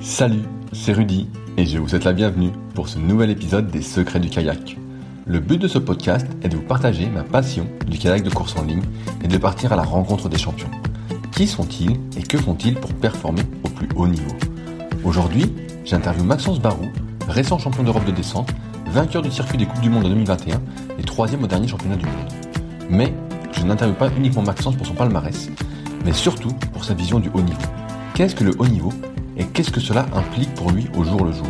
Salut, c'est Rudy et je vous souhaite la bienvenue pour ce nouvel épisode des Secrets du kayak. Le but de ce podcast est de vous partager ma passion du kayak de course en ligne et de partir à la rencontre des champions. Qui sont-ils et que font-ils pour performer au plus haut niveau? Aujourd'hui, j'interviewe Maxence Barou, récent champion d'Europe de descente, vainqueur du circuit des Coupes du Monde en 2021 et troisième au dernier championnat du monde. Mais je n'interviewe pas uniquement Maxence pour son palmarès, mais surtout pour sa vision du haut niveau. Qu'est-ce que le haut niveau et qu'est-ce que cela implique pour lui au jour le jour?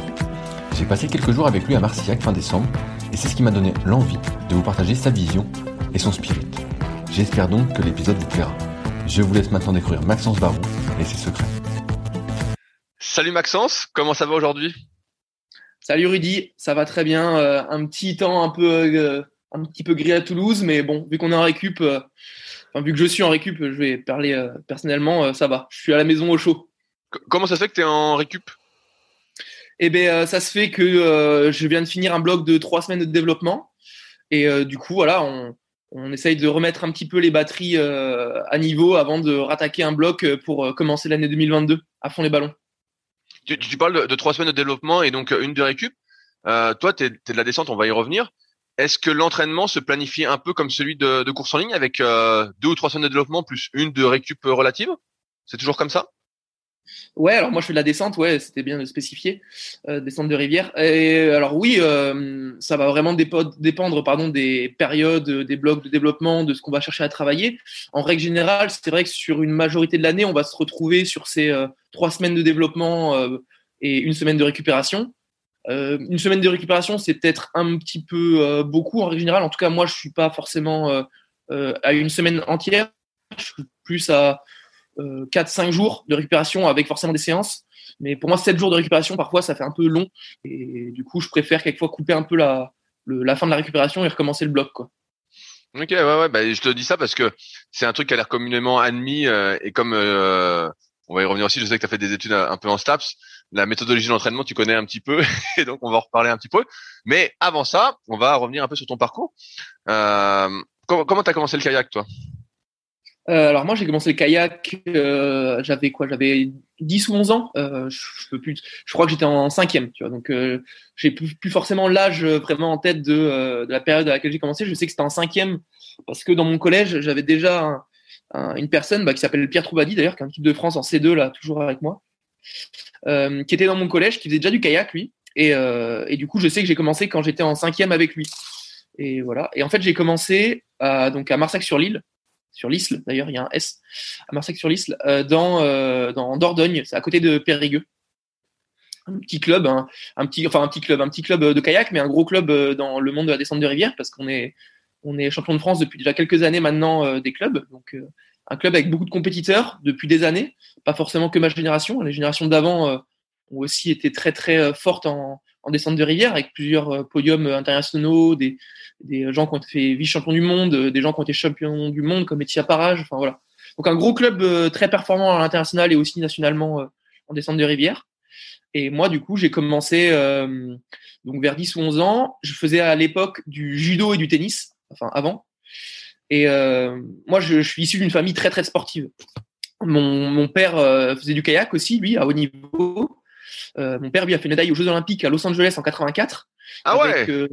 J'ai passé quelques jours avec lui à Marcillac fin décembre et c'est ce qui m'a donné l'envie de vous partager sa vision et son spirit. J'espère donc que l'épisode vous plaira. Je vous laisse maintenant découvrir Maxence Barou et ses secrets. Salut Maxence, comment ça va aujourd'hui? Salut Rudy, ça va très bien. Euh, un petit temps un peu, euh, un petit peu gris à Toulouse, mais bon, vu qu'on est en récup, euh, enfin, vu que je suis en récup, je vais parler euh, personnellement, euh, ça va. Je suis à la maison au chaud. Comment ça se fait que tu es en récup? Et ben, ça se fait que euh, je viens de finir un bloc de trois semaines de développement, et euh, du coup, voilà, on, on essaye de remettre un petit peu les batteries euh, à niveau avant de rattaquer un bloc euh, pour euh, commencer l'année 2022 à fond les ballons. tu, tu parles de, de trois semaines de développement et donc euh, une de récup. Euh, toi, tu es, de la descente, on va y revenir. Est-ce que l'entraînement se planifie un peu comme celui de, de course en ligne avec euh, deux ou trois semaines de développement plus une de récup euh, relative? C'est toujours comme ça? Ouais, alors moi je fais de la descente, ouais, c'était bien de spécifier, euh, descente de rivière. Et alors oui, euh, ça va vraiment dépendre pardon, des périodes, euh, des blocs de développement, de ce qu'on va chercher à travailler. En règle générale, c'est vrai que sur une majorité de l'année, on va se retrouver sur ces trois semaines de développement et une semaine de récupération. Une semaine de récupération, c'est peut-être un petit peu beaucoup en règle générale. En tout cas, moi, je suis pas forcément à une semaine entière. Je suis plus à 4-5 jours de récupération avec forcément des séances. Mais pour moi, 7 jours de récupération, parfois, ça fait un peu long. Et du coup, je préfère quelquefois couper un peu la, la fin de la récupération et recommencer le bloc. Quoi. Ok, ouais, ouais. Bah, je te dis ça parce que c'est un truc qui a l'air communément admis euh, et comme euh, on va y revenir aussi. Je sais que tu as fait des études un, peu en STAPS. La méthodologie d'entraînement, tu connais un petit peu et donc on va en reparler un petit peu. Mais avant ça, on va revenir un peu sur ton parcours. Euh, comment comment t'as commencé le kayak, toi? Euh, alors moi, j'ai commencé le kayak, euh, j'avais quoi? J'avais 10 ou 11 ans. Euh, je, je peux plus. Je crois que j'étais en cinquième, tu vois. Donc, euh, j'ai plus, plus forcément l'âge euh, vraiment en tête de, euh, de la période à laquelle j'ai commencé. Je sais que c'était en cinquième parce que dans mon collège, j'avais déjà un- un- une personne bah, qui s'appelle Pierre Troubadi, d'ailleurs, qui est un type de France en C2 là, toujours avec moi, qui était dans mon collège, qui faisait déjà du kayak lui. Et, et du coup, je sais que j'ai commencé quand j'étais en cinquième avec lui. Et voilà. Et en fait, j'ai commencé à, donc à Marsac-sur-l'Île sur l'Isle d'ailleurs, il y a un S à Marsac-sur-l'Isle, euh, dans, euh, dans Dordogne, c'est à côté de Périgueux. Un petit club, un, petit, enfin un petit club, un petit club de kayak, mais un gros club euh, dans le monde de la descente de rivière, parce qu'on est, on est champion de France depuis déjà quelques années maintenant euh, des clubs, donc euh, un club avec beaucoup de compétiteurs depuis des années, pas forcément que ma génération, les générations d'avant euh, ont aussi été très très euh, fortes en, en descente de rivière, avec plusieurs euh, podiums internationaux, des, des gens qui ont été vice-champions du monde, euh, des gens qui ont été champions du monde comme Etia Parage, enfin voilà. Donc un gros club euh, très performant à l'international et aussi nationalement euh, en descente de rivière. Et moi, du coup, j'ai commencé euh, donc vers 10 ou 11 ans. Je faisais à l'époque du judo et du tennis enfin avant. Et moi, je, je, suis issu d'une famille très très sportive. Mon, mon père faisait du kayak aussi, lui, à haut niveau. Mon père, lui, a fait une médaille aux Jeux Olympiques à Los Angeles en 84. Ah ouais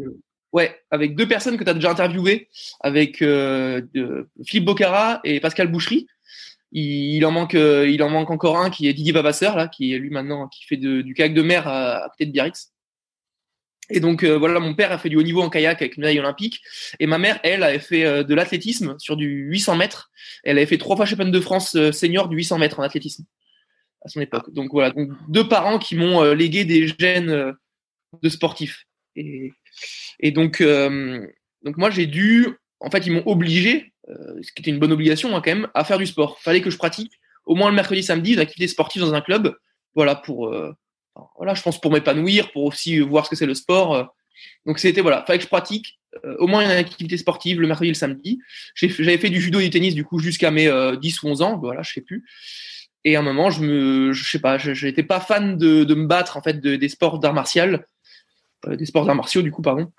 Ouais, avec deux personnes que tu as déjà interviewées, avec euh, Philippe Bocara et Pascal Boucherie. Il, en manque, euh, il en manque encore un qui est Didier Vavasseur là, qui est lui maintenant qui fait du kayak de mer à, côté de Biarritz. Et donc euh, voilà, mon père a fait du haut niveau en kayak avec une médaille olympique, et ma mère, elle, avait fait de l'athlétisme sur du 800 mètres. Elle avait fait trois fois championne de France senior du 800 mètres en athlétisme à son époque. Donc voilà, deux parents qui m'ont légué des gènes de sportifs. Et, donc, euh, donc moi, j'ai dû, en fait, ils m'ont obligé, euh, ce qui était une bonne obligation hein, quand même, à faire du sport. Fallait que je pratique au moins le mercredi, samedi, une activité sportive dans un club. Voilà, pour, euh, voilà, je pense pour m'épanouir, pour aussi voir ce que c'est le sport. Donc c'était voilà, fallait que je pratique au moins une activité sportive le mercredi et le samedi. J'avais fait du judo et du tennis du coup jusqu'à mes 10 ou 11 ans, voilà, je sais plus. Et à un moment, je me, je sais pas, je n'étais pas fan de, de, me battre en fait de, des sports d'art martial. Euh, des sports d'arts martiaux du coup pardon.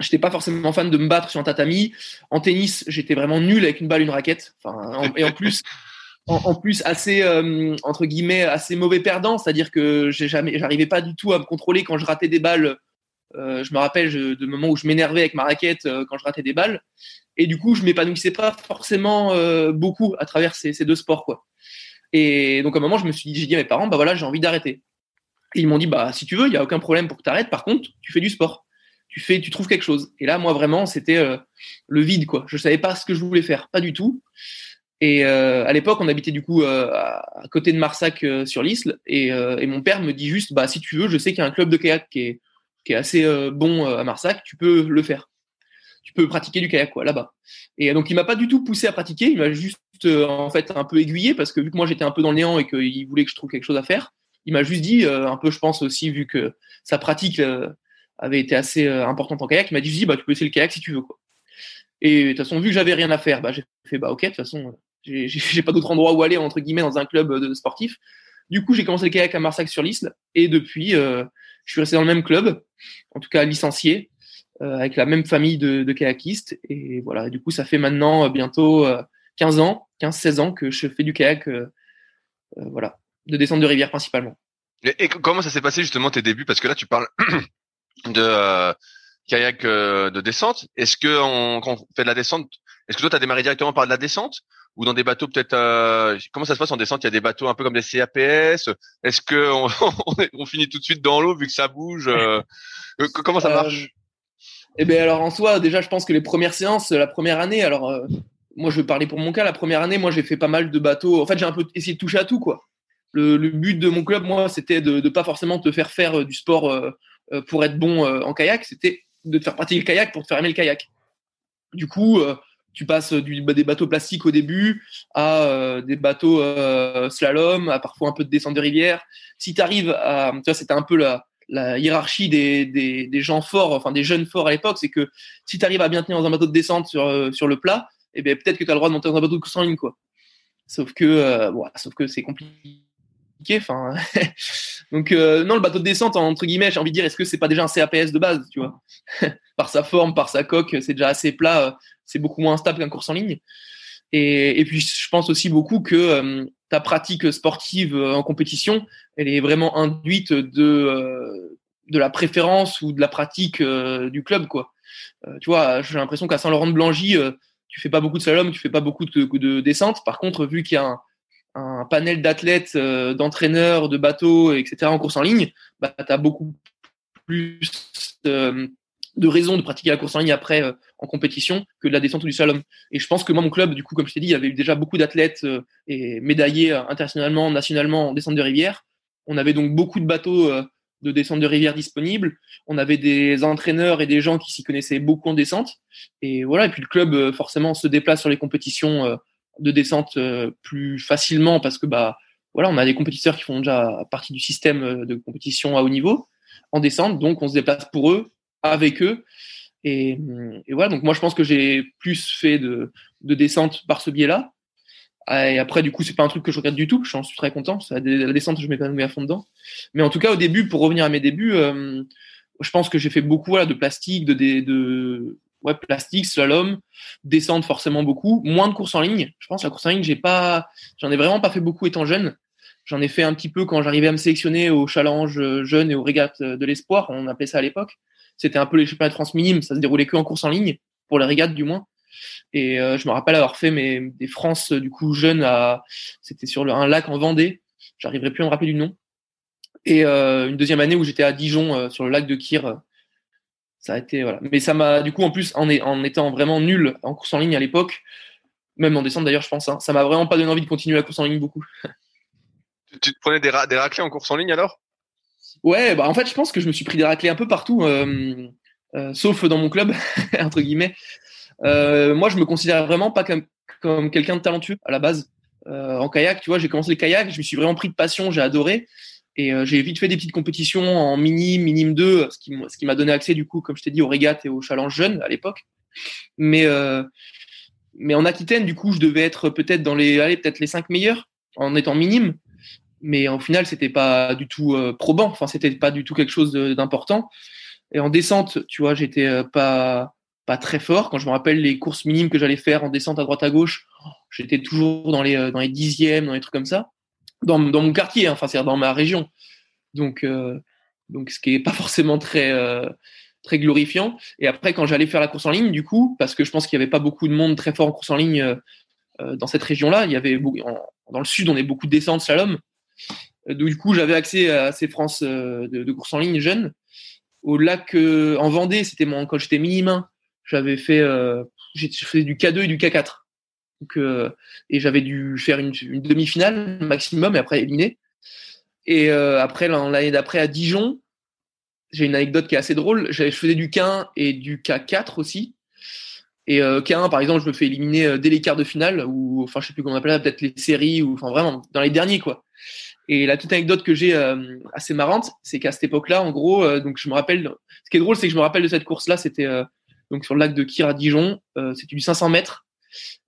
J'étais pas forcément fan de me battre sur un tatami. En tennis j'étais vraiment nul avec une balle une raquette. Enfin et en plus en, plus assez euh, entre guillemets assez mauvais perdant. C'est-à-dire que j'ai jamais j'arrivais pas du tout à me contrôler quand je ratais des balles. Euh, je me rappelle de moments où je m'énervais avec ma raquette quand je ratais des balles. Et du coup je m'épanouissais pas forcément beaucoup à travers ces, ces, deux sports quoi et donc à un moment je me suis dit j'ai dit à mes parents bah voilà j'ai envie d'arrêter ils m'ont dit, bah, si tu veux, il n'y a aucun problème pour que tu arrêtes. Par contre, tu fais du sport. Tu fais, tu trouves quelque chose. Et là, moi, vraiment, c'était euh, le vide, quoi. Je savais pas ce que je voulais faire. Pas du tout. Et euh, à l'époque, on habitait du coup euh, à côté de Marsac sur l'Isle. Et, et, mon père me dit juste, bah, si tu veux, je sais qu'il y a un club de kayak qui est, qui est assez bon à Marsac. Tu peux le faire. Tu peux pratiquer du kayak, quoi, là-bas. Et donc, il m'a pas du tout poussé à pratiquer. Il m'a juste, en fait, un peu aiguillé parce que vu que moi, j'étais un peu dans le néant et qu'il voulait que je trouve quelque chose à faire, il m'a juste dit, euh, un peu, je pense aussi, vu que sa pratique euh, avait été assez euh, importante en kayak, il m'a dit, bah, tu peux essayer le kayak si tu veux, quoi. Et de toute façon, vu que j'avais rien à faire, bah, j'ai fait, bah, ok, de toute façon, j'ai pas d'autre endroit où aller, entre guillemets, dans un club sportif. Du coup, j'ai commencé le kayak à Marsac sur l'Isle, et depuis, je suis resté dans le même club, en tout cas licencié, avec la même famille de, de, kayakistes. Et voilà, du coup, ça fait maintenant bientôt 15 ans, 15-16 ans que je fais du kayak. voilà, de descente de rivière principalement. Et, comment ça s'est passé justement tes débuts? Parce que là, tu parles de euh, kayak euh, de descente. Est-ce que on, quand on fait de la descente, est-ce que toi, tu as démarré directement par de la descente? Ou dans des bateaux peut-être euh, Comment ça se passe en descente? Il y a des bateaux un peu comme des CAPS. Est-ce que on, on, finit tout de suite dans l'eau vu que ça bouge Comment ça marche? Eh bien, alors en soi, déjà, je pense que les premières séances, la première année, alors moi, je vais parler pour mon cas. La première année, moi, j'ai fait pas mal de bateaux. En fait, j'ai un peu essayé de toucher à tout, quoi le, but de mon club, moi, c'était de ne pas forcément te faire faire euh, du sport euh, euh, pour être bon en kayak, c'était de te faire pratiquer le kayak pour te faire aimer le kayak. Du coup, tu passes bah, des bateaux plastiques au début à des bateaux slalom, à parfois un peu de descente de rivière. Si tu arrives à, tu vois, c'était un peu la, la hiérarchie des, des, des, gens forts, enfin des jeunes forts à l'époque, c'est que si tu arrives à bien tenir dans un bateau de descente sur, sur le plat, eh bien peut-être que tu as le droit de monter dans un bateau de course en ligne, quoi. Sauf que, bon, sauf que c'est compliqué Enfin, donc euh, non, le bateau de descente entre guillemets, j'ai envie de dire, est-ce que c'est pas déjà un CAPS de base, tu vois? Par sa forme, par sa coque, c'est déjà assez plat, euh, c'est beaucoup moins stable qu'un course en ligne. Et, et, puis je pense aussi beaucoup que euh, ta pratique sportive en compétition, elle est vraiment induite de de la préférence ou de la pratique du club, quoi. tu vois, j'ai l'impression qu'à Saint-Laurent-de-Blangy, tu fais pas beaucoup de slalom, tu fais pas beaucoup de, de descente. Par contre, vu qu'il y a un panel d'athlètes, euh, d'entraîneurs, de bateaux, etc. en course en ligne, bah, tu as beaucoup plus euh, de raisons de pratiquer la course en ligne après euh, en compétition que de la descente ou du slalom. Et je pense que moi, mon club, du coup, comme je t'ai dit, il y avait déjà beaucoup d'athlètes et médaillés internationalement, nationalement en descente de rivière. On avait donc beaucoup de bateaux de descente de rivière disponibles. On avait des entraîneurs et des gens qui s'y connaissaient beaucoup en descente. Et voilà. Et puis le club, forcément, se déplace sur les compétitions de descente euh, plus facilement parce que bah voilà, on a des compétiteurs qui font déjà partie du système euh, de compétition à haut niveau en descente, donc on se déplace pour eux, avec eux. Et, et voilà, donc moi je pense que j'ai plus fait de, de descente par ce biais-là. Et après, du coup, c'est pas un truc que je regarde du tout. J'en suis très content. La descente, je m'épanouis à fond dedans. Mais en tout cas, au début, pour revenir à mes débuts, euh, je pense que j'ai fait beaucoup voilà, de plastique, de, de, ouais, plastique, slalom, descente forcément beaucoup, moins de courses en ligne. Je pense la course en ligne, j'ai pas, j'en ai vraiment pas fait beaucoup étant jeune. J'en ai fait un petit peu quand j'arrivais à me sélectionner au challenge jeune et aux régates de l'espoir, on appelait ça à l'époque. C'était un peu les championnats de France minimes, ça se déroulait que en course en ligne, pour les régates du moins. Et euh, je me rappelle avoir fait mes, des France du coup jeunes à, c'était sur le, un lac en Vendée. J'arriverai plus à me rappeler du nom. Et euh, une deuxième année où j'étais à Dijon euh, sur le lac de Kir. ça a été voilà. Mais ça m'a du coup en plus en, en étant vraiment nul en course en ligne à l'époque, même en descente d'ailleurs je pense, hein, ça m'a vraiment pas donné envie de continuer la course en ligne beaucoup. tu te prenais des, ra des raclés en course en ligne alors? Ouais, bah en fait je pense que je me suis pris des raclés un peu partout, euh, euh, sauf dans mon club entre guillemets. Euh, moi, je me considère vraiment pas comme, quelqu'un de talentueux à la base. Euh, en kayak, tu vois, j'ai commencé le kayak, je me suis vraiment pris de passion, j'ai adoré. Et euh, j'ai vite fait des petites compétitions en mini, minime 2, ce qui, m'a donné accès, du coup, comme je t'ai dit, aux régates et aux challenges jeunes à l'époque. Mais, en Aquitaine, du coup, je devais être peut-être dans les, allez, peut-être les cinq meilleurs en étant minime. Mais au final, c'était pas du tout probant. Enfin, c'était pas du tout quelque chose d'important. Et en descente, tu vois, j'étais pas, pas très fort. Quand je me rappelle les courses minimes que j'allais faire en descente à droite à gauche, j'étais toujours dans les euh, dans les dixièmes, dans les trucs comme ça, dans, dans mon quartier, hein, enfin c'est dans ma région. Donc euh, donc ce qui est pas forcément très euh, très glorifiant. Et après quand j'allais faire la course en ligne, du coup, parce que je pense qu'il y avait pas beaucoup de monde très fort en course en ligne dans cette région-là, il y avait dans le sud on est beaucoup de descentes slalom. Du coup, j'avais accès à ces France de, de course en ligne jeunes. Au lac en Vendée, c'était quand j'étais minime j'avais fait, euh, j'ai fait du K2 et du K4. Donc, euh, et j'avais dû faire une, demi-finale maximum et après éliminer. Et euh, après, l'année d'après à Dijon, j'ai une anecdote qui est assez drôle. Je faisais du K1 et du K4 aussi. Et euh, K1, par exemple, je me fais éliminer euh, dès les quarts de finale, ou enfin, je sais plus comment on appelle ça, peut-être les séries, ou enfin vraiment dans les derniers quoi. Et la toute anecdote que j'ai assez marrante, c'est qu'à cette époque-là, en gros, donc je me rappelle, ce qui est drôle, c'est que je me rappelle de cette course-là, c'était donc sur le lac de Kir à Dijon. Euh, c'était du 500 mètres.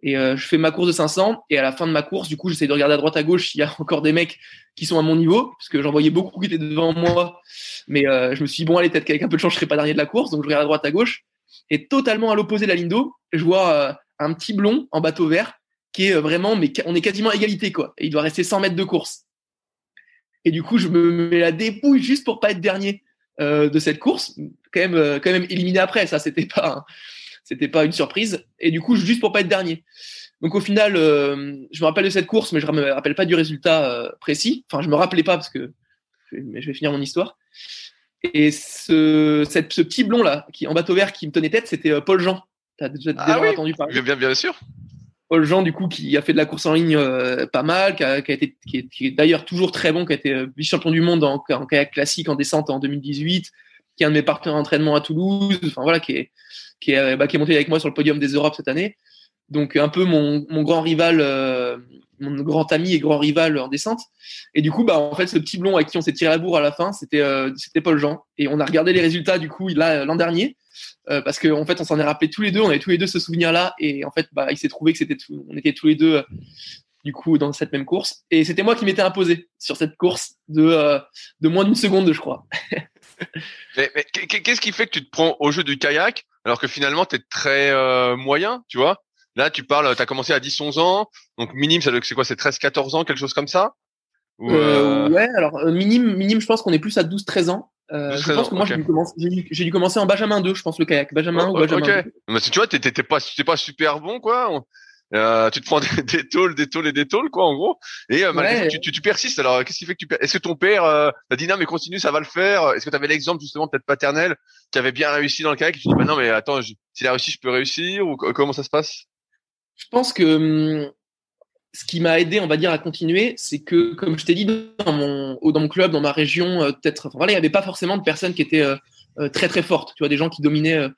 Et euh, je fais ma course de 500 et à la fin de ma course, du coup, j'essaie de regarder à droite à gauche s'il y a encore des mecs qui sont à mon niveau, parce que j'en voyais beaucoup qui étaient devant moi. Mais euh, je me suis dit bon, allez, peut-être qu'avec un peu de chance, je serai pas dernier de la course, donc je regarde à droite à gauche. Et totalement à l'opposé de la ligne d'eau, je vois un petit blond en bateau vert qui est vraiment, mais on est quasiment égalité quoi. Il doit rester 100 mètres de course. Et du coup, je me mets la dépouille juste pour pas être dernier de cette course, quand même, euh, quand même éliminé après. Ça, c'était pas, c'était pas une surprise. Et du coup, juste pour pas être dernier. Donc au final, euh, je me rappelle de cette course, mais je me rappelle pas du résultat euh, précis. Enfin, je me rappelais pas parce que mais je vais finir mon histoire. Et ce, cette, ce petit blond là, qui en bateau vert, qui me tenait tête, c'était Paul Jean. T'as déjà, Ah oui entendu parler? Bien, bien, sûr. Paul Jean, du coup, qui a fait de la course en ligne euh, pas mal, qui, a, qui, a été, qui est, d'ailleurs toujours très bon, qui a été vice-champion du monde en, en kayak classique en descente en 2018, qui est un de mes partenaires d'entraînement à Toulouse, enfin voilà, qui est, qui est, bah, qui est monté avec moi sur le podium des Europes cette année. Donc un peu mon, mon grand rival, euh, mon grand ami et grand rival en descente. Et du coup, bah en fait, ce petit blond à qui on s'est tiré la bourre à la fin, c'était euh, c'était Paul Jean. Et on a regardé les résultats du coup l'an dernier. Euh, parce qu'en en fait, on s'en est rappelé tous les deux, on avait tous les deux ce souvenir-là, et en fait, bah, il s'est trouvé que c'était, on était tous les deux, du coup, dans cette même course, et c'était moi qui m'étais imposé sur cette course de de moins d'une seconde, je crois. Mais, mais qu'est- qu'est-ce qui fait que tu te prends au jeu du kayak alors que finalement tu es très euh, moyen, tu vois? Là, tu parles, tu as commencé à 10-11 ans, donc minime, c'est quoi C'est 13-14 ans, quelque chose comme ça? Ou, Euh, euh, ouais, alors euh, minime, minime, je pense qu'on est plus à 12-13 ans. Euh, 12, je 13 pense que moi, ok. j'ai dû, dû- dû commencer en Benjamin 2, je pense, le kayak. Benjamin Oh, ou Benjamin ok. 2. Mais si tu vois, t'es pas, pas super bon, quoi. Euh, tu te prends des, des tôles, des tôles et des tôles, quoi, en gros. Et euh, malgré Ouais. tout, tu, tu, tu persistes. Alors, qu'est-ce qui fait que tu Est-ce que ton père euh, t'a dit non, mais continue, ça va le faire? Est-ce que tu avais l'exemple justement peut-être paternel qui avait bien réussi dans le kayak et tu dis bah non, mais attends, je- s'il a réussi, je peux réussir ou co- comment ça se passe? Je pense que hum, ce qui m'a aidé, on va dire, à continuer, c'est que, comme je t'ai dit, dans mon, au- dans mon club, dans ma région, euh, peut-être, enfin, voilà, il n'y avait pas forcément de personnes qui étaient très très fortes. Tu vois, des gens qui dominaient.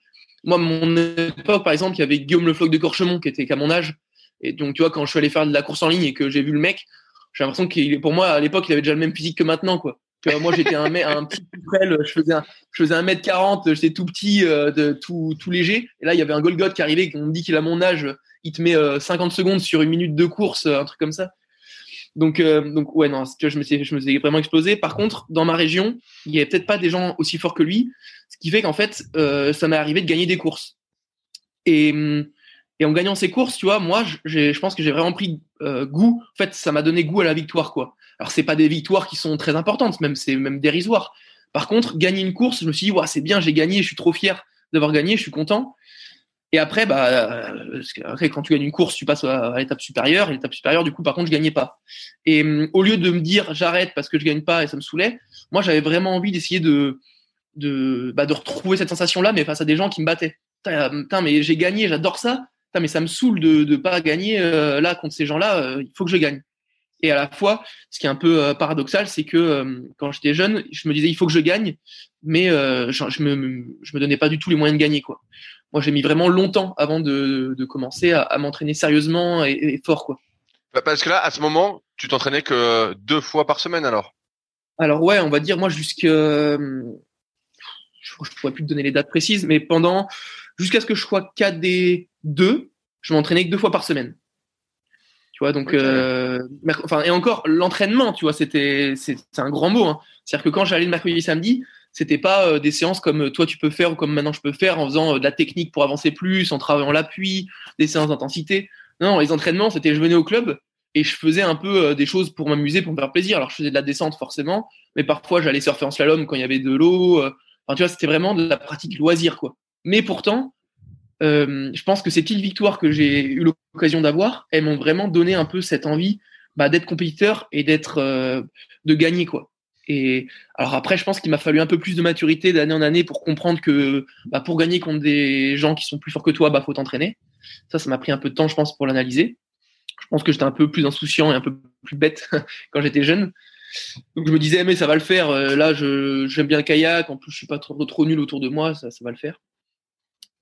moi, à mon époque, par exemple, il y avait Guillaume Le Floc de Corchemont qui était qu'à mon âge. Et donc, tu vois, quand je suis allé faire de la course en ligne et que j'ai vu le mec, j'ai l'impression qu'il est, pour moi, à l'époque, il avait déjà le même physique que maintenant, quoi. Moi, j'étais un, un petit frêle, je faisais je faisais un mètre 40, j'étais tout petit, euh, tout, tout léger. Et là, il y avait un Golgot qui arrivait, on me dit qu'il a mon âge, il te met euh, 50 secondes sur une minute de course, euh, un truc comme ça. Donc, euh, donc ouais, non, je me suis, je me suis vraiment explosé. Par contre, dans ma région, il y avait peut-être pas des gens aussi forts que lui, ce qui fait qu'en fait, euh, ça m'est arrivé de gagner des courses. Et, et en gagnant ces courses, tu vois, moi, je pense que j'ai vraiment pris goût. En fait, ça m'a donné goût à la victoire, quoi. Alors, c'est pas des victoires qui sont très importantes, même c'est même dérisoire. Par contre, gagner une course, je me suis dit, ouais, c'est bien, j'ai gagné, je suis trop fier d'avoir gagné, je suis content. Et après, bah, après, quand tu gagnes une course, tu passes à, l'étape supérieure. Et l'étape supérieure, du coup, par contre, je gagnais pas. Et au lieu de me dire j'arrête parce que je gagne pas et ça me saoulait, moi, j'avais vraiment envie d'essayer de de, bah, de retrouver cette sensation-là, mais face à des gens qui me battaient. Putain, mais j'ai gagné, j'adore ça. Mais ça me saoule de ne pas gagner euh, là contre ces gens-là. Euh, il faut que je gagne. Et à la fois, ce qui est un peu euh, paradoxal, c'est que quand j'étais jeune, je me disais il faut que je gagne, mais je, je, me je me donnais pas du tout les moyens de gagner quoi. Moi, j'ai mis vraiment longtemps avant de, de commencer à, à m'entraîner sérieusement et, et, fort quoi. Bah, parce que là, à ce moment, tu t'entraînais que deux fois par semaine alors? Alors ouais, on va dire moi jusqu'à je, ne pourrais plus te donner les dates précises, mais pendant jusqu'à ce que je sois KD 2, je m'entraînais que deux fois par semaine. Tu vois, donc, euh, enfin, et encore, l'entraînement, tu vois, c'était, c'est un grand mot. Hein. C'est-à-dire que quand j'allais le mercredi et samedi, c'était pas euh, des séances comme euh, toi tu peux faire ou comme maintenant je peux faire en faisant de la technique pour avancer plus, en travaillant l'appui, des séances d'intensité. Non, les entraînements, c'était je venais au club et je faisais un peu des choses pour m'amuser, pour me faire plaisir. Alors je faisais de la descente forcément, mais parfois j'allais surfer en slalom quand il y avait de l'eau, tu vois, c'était vraiment de la pratique loisir, quoi. Mais pourtant, euh, je pense que ces petites victoires que j'ai eu l'occasion d'avoir, elles m'ont vraiment donné un peu cette envie bah, d'être compétiteur et d'être, euh, de gagner, quoi. Et alors après, je pense qu'il m'a fallu un peu plus de maturité d'année en année pour comprendre que bah, pour gagner contre des gens qui sont plus forts que toi, bah faut t'entraîner. Ça, ça m'a pris un peu de temps, je pense, pour l'analyser. Je pense que j'étais un peu plus insouciant et un peu plus bête quand j'étais jeune. Donc je me disais, mais ça va le faire. Euh, là, j'aime bien le kayak. En plus, je suis pas trop, trop nul autour de moi. Ça, ça va le faire.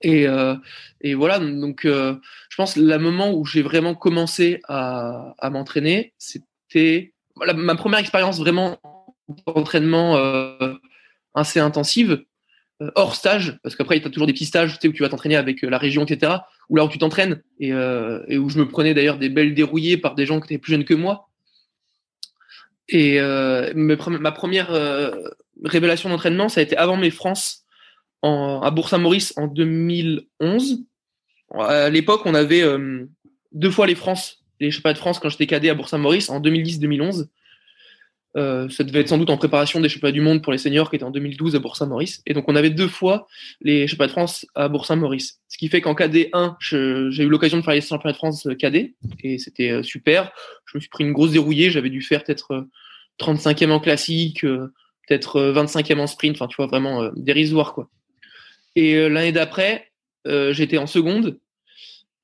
Et, euh, et voilà. Donc, euh, je pense le moment où j'ai vraiment commencé à, m'entraîner, c'était ma première expérience vraiment d'entraînement assez intensive, hors stage, parce qu'après, tu as toujours des petits stages tu sais, où tu vas t'entraîner avec la région, etc. Où là où tu t'entraînes et, où je me prenais d'ailleurs des belles dérouillées par des gens qui étaient plus jeunes que moi. Et euh, ma première euh, révélation d'entraînement, ça a été avant mes France à Bourg-Saint-Maurice en 2011. À l'époque, on avait euh, deux fois les France, les championnats de France quand j'étais cadet à Bourg-Saint-Maurice en 2010-2011. Euh, ça devait être sans doute en préparation des championnats du monde pour les seniors qui étaient en 2012 à Bourg-Saint-Maurice. Et donc on avait deux fois les championnats de France à Bourg-Saint-Maurice. Ce qui fait qu'en KD1, j'ai eu l'occasion de faire les championnats de France KD et c'était euh, super. Je me suis pris une grosse dérouillée. J'avais dû faire peut-être 35e euh, en classique, peut-être 25e en sprint. Enfin, tu vois, vraiment dérisoire quoi. Et l'année d'après, j'étais en seconde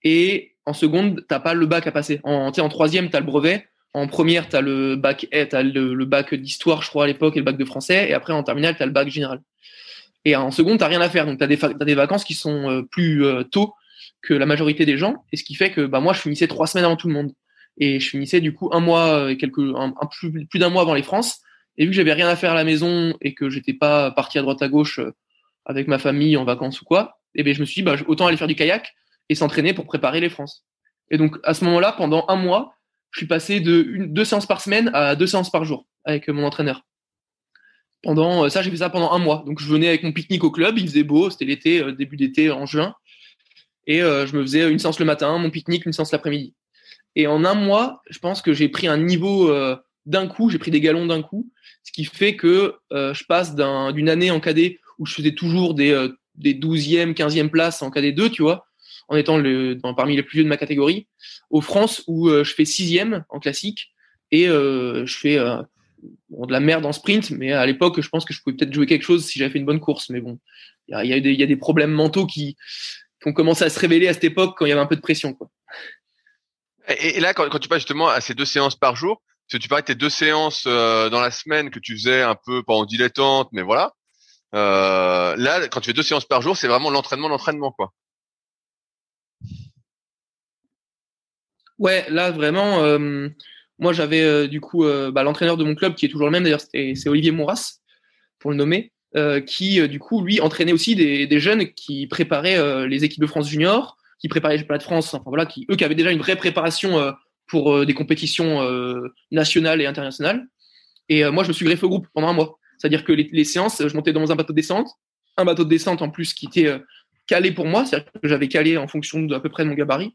et en seconde, t'as pas le bac à passer. En, en troisième, t'as le brevet en première, tu as le bac eh, as le, bac d'histoire, je crois, à l'époque, et le bac de français. Et après, en terminale, tu as le bac général. Et en seconde, tu rien à faire. Donc, tu as, des vacances qui sont euh, plus euh, tôt que la majorité des gens. Et ce qui fait que bah, moi, je finissais trois semaines avant tout le monde. Et je finissais du coup un mois, euh, et quelques, un, plus, plus d'un mois avant les France. Et vu que j'avais rien à faire à la maison et que j'étais pas parti à droite à gauche avec ma famille en vacances ou quoi, et eh bien je me suis dit, bah, autant aller faire du kayak et s'entraîner pour préparer les France. Et donc, à ce moment-là, pendant un mois, je suis passé de deux séances par semaine à deux séances par jour avec mon entraîneur. Pendant euh, ça, j'ai fait ça pendant un mois. Donc, je venais avec mon pique-nique au club, il faisait beau, c'était l'été, euh, début d'été en juin, et euh, je me faisais une séance le matin, mon pique-nique, une séance l'après-midi. Et en un mois, je pense que j'ai pris un niveau d'un coup, j'ai pris des galons d'un coup, ce qui fait que je passe d'une année en cadet où je faisais toujours des, des 12e, 15e places en cadet 2, tu vois, en étant parmi les plus vieux de ma catégorie, aux France où euh, je fais sixième en classique et euh, je fais euh, de la merde en sprint, mais à l'époque, je pense que je pouvais peut-être jouer quelque chose si j'avais fait une bonne course. Mais bon, il y a, des problèmes mentaux qui, ont commencé à se révéler à cette époque quand il y avait un peu de pression. Et, là, quand, tu passes justement à ces deux séances par jour, parce tu parlais de tes deux séances dans la semaine que tu faisais un peu pendant dilettante, mais voilà. Euh, là, quand tu fais deux séances par jour, c'est vraiment l'entraînement, l'entraînement, quoi. Ouais, là vraiment, euh, moi j'avais euh, du coup bah, l'entraîneur de mon club qui est toujours le même d'ailleurs, c'est Olivier Mouras pour le nommer, qui du coup lui entraînait aussi des, jeunes qui préparaient les équipes de France junior, qui préparaient les championnats de France, enfin voilà, qui eux qui avaient déjà une vraie préparation pour des compétitions nationales et internationales. Et moi je me suis greffé au groupe pendant un mois, c'est-à-dire que les, séances, je montais dans un bateau de descente, un bateau de descente en plus qui était calé pour moi, c'est-à-dire que j'avais calé en fonction de à peu près de mon gabarit,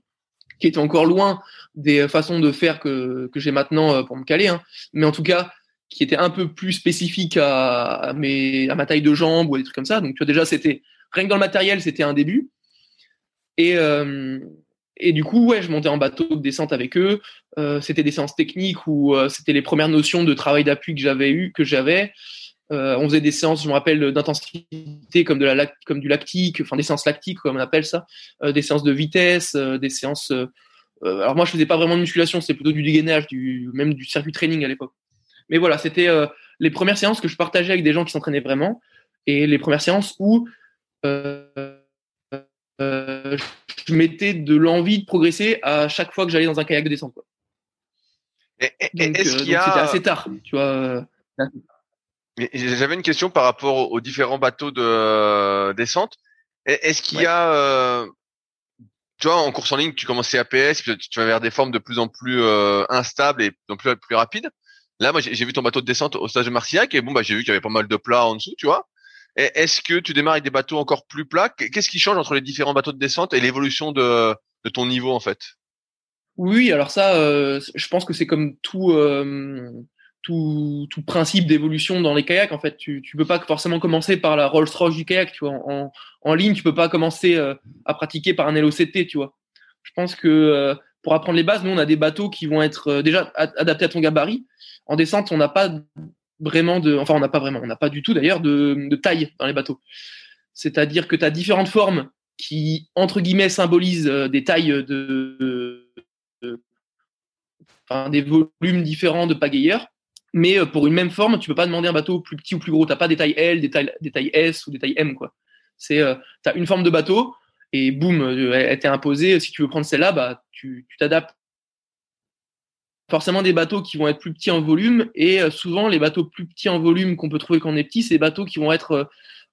qui était encore loin des façons de faire que, que j'ai maintenant pour me caler, hein. mais en tout cas qui était un peu plus spécifique à, mes, à ma taille de jambe ou des trucs comme ça. Donc tu vois déjà c'était rien que dans le matériel c'était un début. Et, euh, et du coup, ouais, je montais en bateau de descente avec eux. Euh, c'était des séances techniques où euh, c'était les premières notions de travail d'appui que j'avais eu, que j'avais. Euh, on faisait des séances, je me rappelle, d'intensité comme de la comme du lactique, enfin des séances lactiques comme on appelle ça, euh, des séances de vitesse, euh, des séances. alors moi, je faisais pas vraiment de musculation, c'était plutôt du dégainage, du même du circuit training à l'époque. Mais voilà, c'était les premières séances que je partageais avec des gens qui s'entraînaient vraiment et les premières séances où je mettais de l'envie de progresser à chaque fois que j'allais dans un kayak de descente. Quoi. Est-ce qu'il y a... C'était assez tard, tu vois. J'avais une question par rapport aux différents bateaux de euh, descente. Est-ce qu'il ouais. y a, euh, tu vois, en course en ligne, tu commençais APS, puis tu vas vers des formes de plus en plus euh, instables et de plus en plus, plus rapides. Là, moi, j'ai vu ton bateau de descente au stage de Marcillac et bon, bah, j'ai vu qu'il y avait pas mal de plats en dessous, tu vois. Est-ce que tu démarres avec des bateaux encore plus plats? Qu'est-ce qui change entre les différents bateaux de descente et l'évolution de, de, ton niveau en fait? Oui, alors ça, euh, je pense que c'est comme tout, euh, tout, tout, principe d'évolution dans les kayaks. En fait, tu ne peux pas forcément commencer par la Rolls Royce du kayak. Tu vois, en, en ligne, tu peux pas commencer euh, à pratiquer par un LOCT. Tu vois. Je pense que euh, pour apprendre les bases, nous on a des bateaux qui vont être euh, déjà adaptés à ton gabarit. En descente, on n'a pas vraiment de, enfin on n'a pas vraiment, on n'a pas du tout d'ailleurs de, de, taille dans les bateaux. C'est-à-dire que tu as différentes formes qui, entre guillemets, symbolisent euh, des tailles de, de enfin, des volumes différents de pagayeurs. Mais euh, pour une même forme, tu peux pas demander un bateau plus petit ou plus gros. T'as pas des tailles L, des tailles, S ou des tailles M, quoi. C'est, euh, une forme de bateau et boum, elle t'est imposée. Si tu veux prendre celle-là, bah, tu t'adaptes forcément des bateaux qui vont être plus petits en volume et euh, souvent les bateaux plus petits en volume qu'on peut trouver quand on est petit, c'est des bateaux qui vont être euh,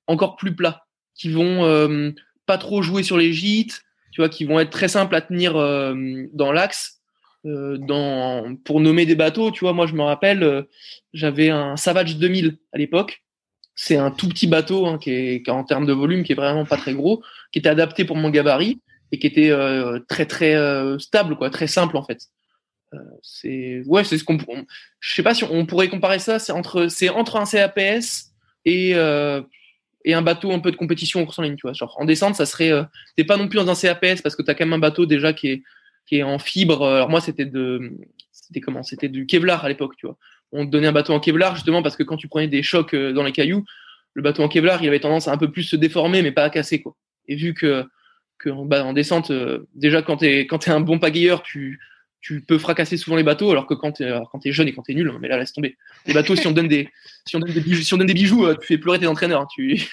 encore plus plats, qui vont euh, pas trop jouer sur les gîtes, qui vont être très simples à tenir euh, dans l'axe. Euh, dans, pour nommer des bateaux, tu vois, moi je me rappelle, j'avais un Savage 2000 à l'époque. C'est un tout petit bateau hein, qui, est, en termes de volume, qui est vraiment pas très gros, qui était adapté pour mon gabarit et qui était très très stable, quoi, très simple en fait c'est ouais, c'est ce qu'on. Je sais pas si on pourrait comparer ça. C'est entre c'est entre un CAPS et euh, et un bateau un peu de compétition en course en ligne. Tu vois, genre en descente, ça serait. Euh, T'es pas non plus dans un CAPS parce que t'as quand même un bateau déjà qui est qui est en fibre. Alors moi, c'était de c'était comment? C'était du Kevlar à l'époque. Tu vois, on te donnait un bateau en Kevlar justement parce que quand tu prenais des chocs euh, dans les cailloux, le bateau en Kevlar, il avait tendance à un peu plus se déformer, mais pas à casser quoi. Et vu que que bah, en descente, euh, déjà quand t'es quand t'es un bon pagayeur, tu tu peux fracasser souvent les bateaux, alors que quand tu es, jeune et quand tu es nul, mais là, laisse tomber. Les bateaux, si on donne des, si on donne des bijoux, si on donne des bijoux euh, tu fais pleurer tes entraîneurs. Hein, tu...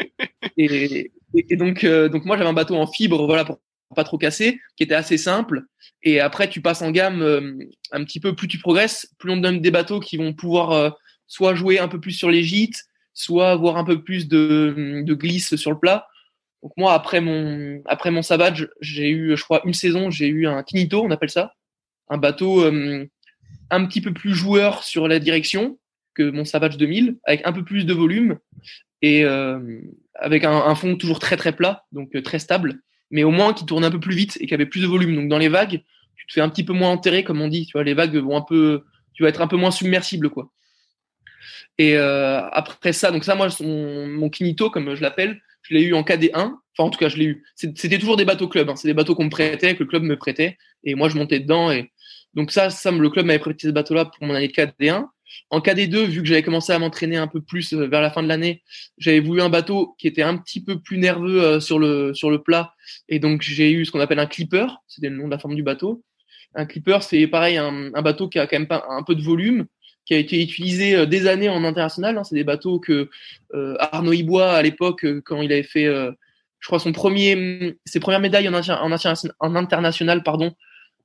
et, et, donc, euh, donc moi, j'avais un bateau en fibre, voilà, pour pas trop casser, qui était assez simple. Et après, tu passes en gamme euh, un petit peu, plus tu progresses, plus on te donne des bateaux qui vont pouvoir soit jouer un peu plus sur les gîtes, soit avoir un peu plus de, glisse sur le plat. Donc moi, après mon, après mon Savage, j'ai eu, je crois, une saison, j'ai eu un Kinito, on appelle ça, un bateau euh, un petit peu plus joueur sur la direction que mon Savage 2000, avec un peu plus de volume et euh, avec un, un, fond toujours très très plat, donc euh, très stable, mais au moins qui tourne un peu plus vite et qui avait plus de volume. Donc dans les vagues, tu te fais un petit peu moins enterrer, comme on dit. Tu vois, les vagues vont un peu, tu vas être un peu moins submersible, quoi. Et euh, après ça, donc ça, moi, mon, Kinito, comme je l'appelle, je l'ai eu en KD1. Enfin, en tout cas, je l'ai eu. C'était toujours des bateaux club. Hein. C'est des bateaux qu'on me prêtait, que le club me prêtait. Et moi, je montais dedans. Et donc ça, ça le club m'avait prêté ce bateau-là pour mon année de KD1. En KD2, vu que j'avais commencé à m'entraîner un peu plus euh, vers la fin de l'année, j'avais voulu un bateau qui était un petit peu plus nerveux euh, sur le sur le plat. Et donc j'ai eu ce qu'on appelle un clipper. C'était le nom de la forme du bateau. Un clipper, c'est pareil, un, bateau qui a quand même pas un peu de volume, qui a été utilisé euh, des années en international. Hein. C'est des bateaux que Arnaud Ibois, à l'époque, quand il avait fait, je crois, son premier, ses premières médailles en international, pardon,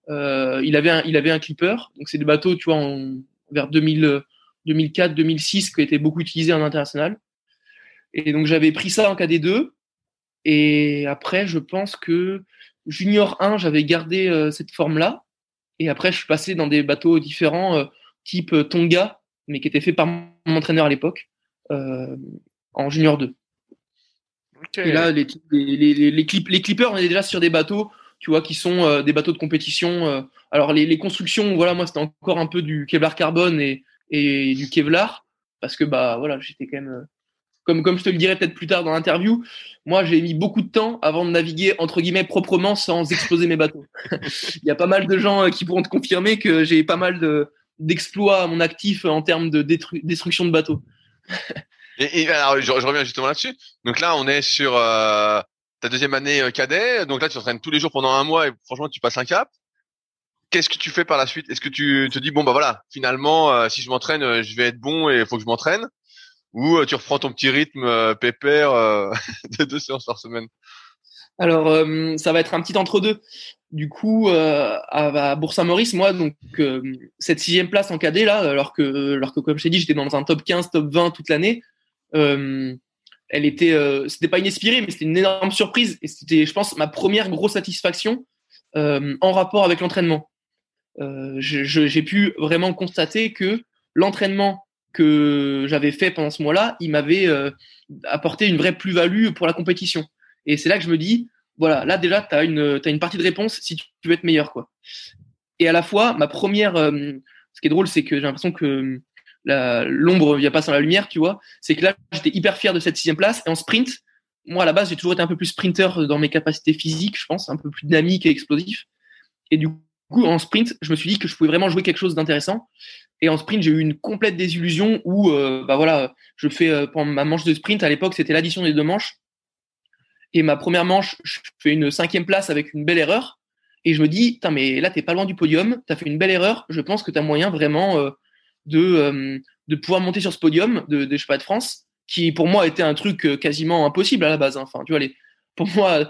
il, avait un, il avait un clipper. Donc, c'est des bateaux, tu vois, en, vers 2000, 2004, 2006, qui étaient beaucoup utilisés en international. Et donc, j'avais pris ça en KD2. Et après, je pense que Junior 1, j'avais gardé cette forme-là. Et après, je suis passé dans des bateaux différents type euh, Tonga, mais qui était fait par mon entraîneur à l'époque, euh, en junior 2. Et là, les, les, les, les, clip, les clippers, on est déjà sur des bateaux, tu vois, qui sont des bateaux de compétition. alors les, constructions, voilà, moi c'était encore un peu du Kevlar carbone et, du Kevlar, parce que bah voilà, j'étais quand même comme, comme je te le dirai peut-être plus tard dans l'interview, moi j'ai mis beaucoup de temps avant de naviguer entre guillemets proprement sans exploser mes bateaux. Il y a pas mal de gens euh, qui pourront te confirmer que j'ai pas mal de, d'exploits à mon actif en termes de destruction de bateaux. et, alors je, reviens justement là-dessus. Donc là on est sur euh, ta deuxième année euh, cadet, donc là tu t'entraînes tous les jours pendant un mois et franchement tu passes un cap. Qu'est-ce que tu fais par la suite? Est-ce que tu te dis bon bah voilà finalement si je m'entraîne je vais être bon et il faut que je m'entraîne? Ou euh, tu reprends ton petit rythme euh, pépère euh, de deux séances par semaine? Alors, ça va être un petit entre-deux. Du coup, à, Bourg-Saint-Maurice, moi, donc cette sixième place en cadet là, alors que, alors que comme je t'ai dit, j'étais dans un top 15, top 20 toute l'année. Elle était, c'était pas inespéré, mais c'était une énorme surprise et c'était, je pense, ma première grosse satisfaction en rapport avec l'entraînement. j'ai pu vraiment constater que l'entraînement que j'avais fait pendant ce mois-là, il m'avait euh, apporté une vraie plus-value pour la compétition. Et c'est là que je me dis, voilà, là déjà, tu as une, as une partie de réponse si tu veux être meilleur. quoi. Et à la fois, ma première, euh, ce qui est drôle, c'est que j'ai l'impression que l'ombre vient pas sans la lumière, tu vois, c'est que là, j'étais hyper fier de cette sixième place. Et en sprint, moi, à la base, j'ai toujours été un peu plus sprinter dans mes capacités physiques, je pense, un peu plus dynamique et explosif. Et du coup, en sprint, je me suis dit que je pouvais vraiment jouer quelque chose d'intéressant. Et en sprint, j'ai eu une complète désillusion où, euh, bah voilà, je fais euh, pendant ma manche de sprint à l'époque, c'était l'addition des deux manches. Et ma première manche, je fais une cinquième place avec une belle erreur. Et je me dis, mais là, t'es pas loin du podium, t'as fait une belle erreur. Je pense que tu as moyen vraiment euh, de, de pouvoir monter sur ce podium de, de pas de France, qui pour moi était un truc quasiment impossible à la base. Hein. Enfin, tu vois, les, pour moi,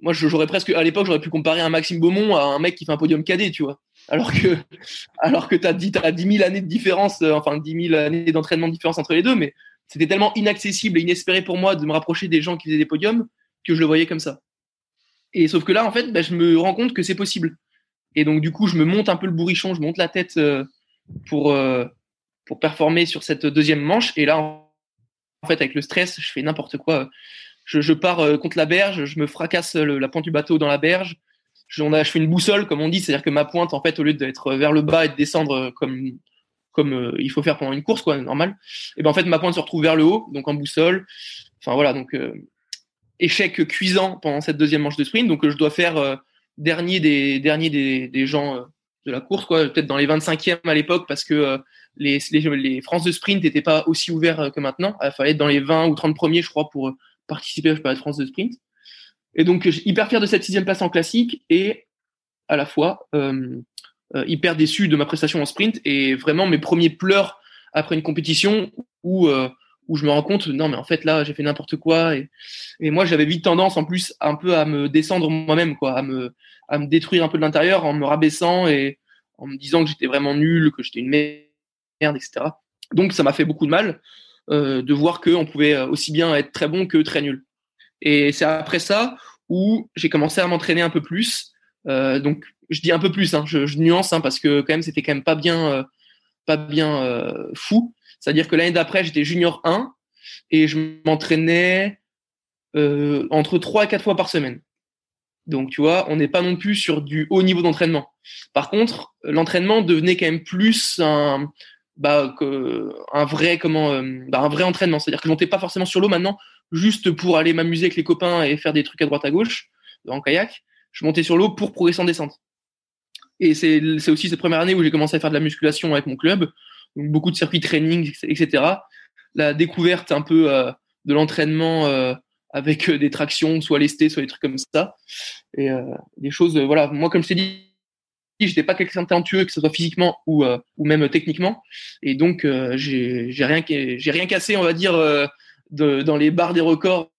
moi, j'aurais presque, à l'époque, j'aurais pu comparer un Maxime Beaumont à un mec qui fait un podium cadet, tu vois alors que alors que tu as, as 10 000 années de différence, euh, enfin 10 000 années d'entraînement de différence entre les deux, mais c'était tellement inaccessible et inespéré pour moi de me rapprocher des gens qui faisaient des podiums que je le voyais comme ça. Et sauf que là, en fait, bah, je me rends compte que c'est possible. Et donc, du coup, je me monte un peu le bourrichon, je monte la tête euh, pour, euh, pour performer sur cette deuxième manche. Et là, en fait, avec le stress, je fais n'importe quoi. Je, je pars contre la berge, je me fracasse la pointe du bateau dans la berge, je, on a, je fais une boussole, comme on dit, c'est-à-dire que ma pointe, en fait, au lieu d'être vers le bas et de descendre euh, comme comme euh, il faut faire pendant une course, quoi, normal, et ben en fait ma pointe se retrouve vers le haut, donc en boussole. Enfin voilà, donc euh, échec cuisant pendant cette deuxième manche de sprint, donc je dois faire dernier des derniers des, des gens de la course, quoi, peut-être dans les 25e à l'époque, parce que les, les, les France de sprint n'étaient pas aussi ouverts que maintenant. Il fallait être dans les 20 ou 30 premiers, je crois, pour participer à la France de sprint. Et donc, hyper fier de cette sixième place en classique et à la fois euh, euh, hyper déçu de ma prestation en sprint et vraiment mes premiers pleurs après une compétition où euh, où je me rends compte non mais en fait là j'ai fait n'importe quoi et, moi j'avais vite tendance en plus un peu à me descendre moi-même quoi à me à me détruire un peu de l'intérieur en me rabaissant et en me disant que j'étais vraiment nul que j'étais une merde etc donc ça m'a fait beaucoup de mal euh, de voir qu'on pouvait aussi bien être très bon que très nul et c'est après ça où j'ai commencé à m'entraîner un peu plus. Euh, donc je dis un peu plus, hein, je, nuance hein, parce que quand même c'était quand même pas bien, euh, pas bien euh, fou. C'est-à-dire que l'année d'après j'étais junior 1 et je m'entraînais euh, entre 3 et 4 fois par semaine. Donc tu vois, on n'est pas non plus sur du haut niveau d'entraînement. Par contre, l'entraînement devenait quand même plus un, bah, vrai comment, euh, bah, un vrai entraînement. C'est-à-dire que je montais pas forcément sur l'eau maintenant juste pour aller m'amuser avec les copains et faire des trucs à droite à gauche en kayak. Je montais sur l'eau pour progresser en descente. Et c'est aussi cette première année où j'ai commencé à faire de la musculation avec mon club, beaucoup de circuits training, etc. La découverte un peu euh, de l'entraînement euh, avec euh, des tractions, soit lesté, soit des trucs comme ça, et des choses. voilà, moi comme je t'ai dit, j'étais pas quelqu'un de talentueux, que ce soit physiquement ou ou même techniquement, et donc j'ai rien rien cassé, on va dire dans les barres des records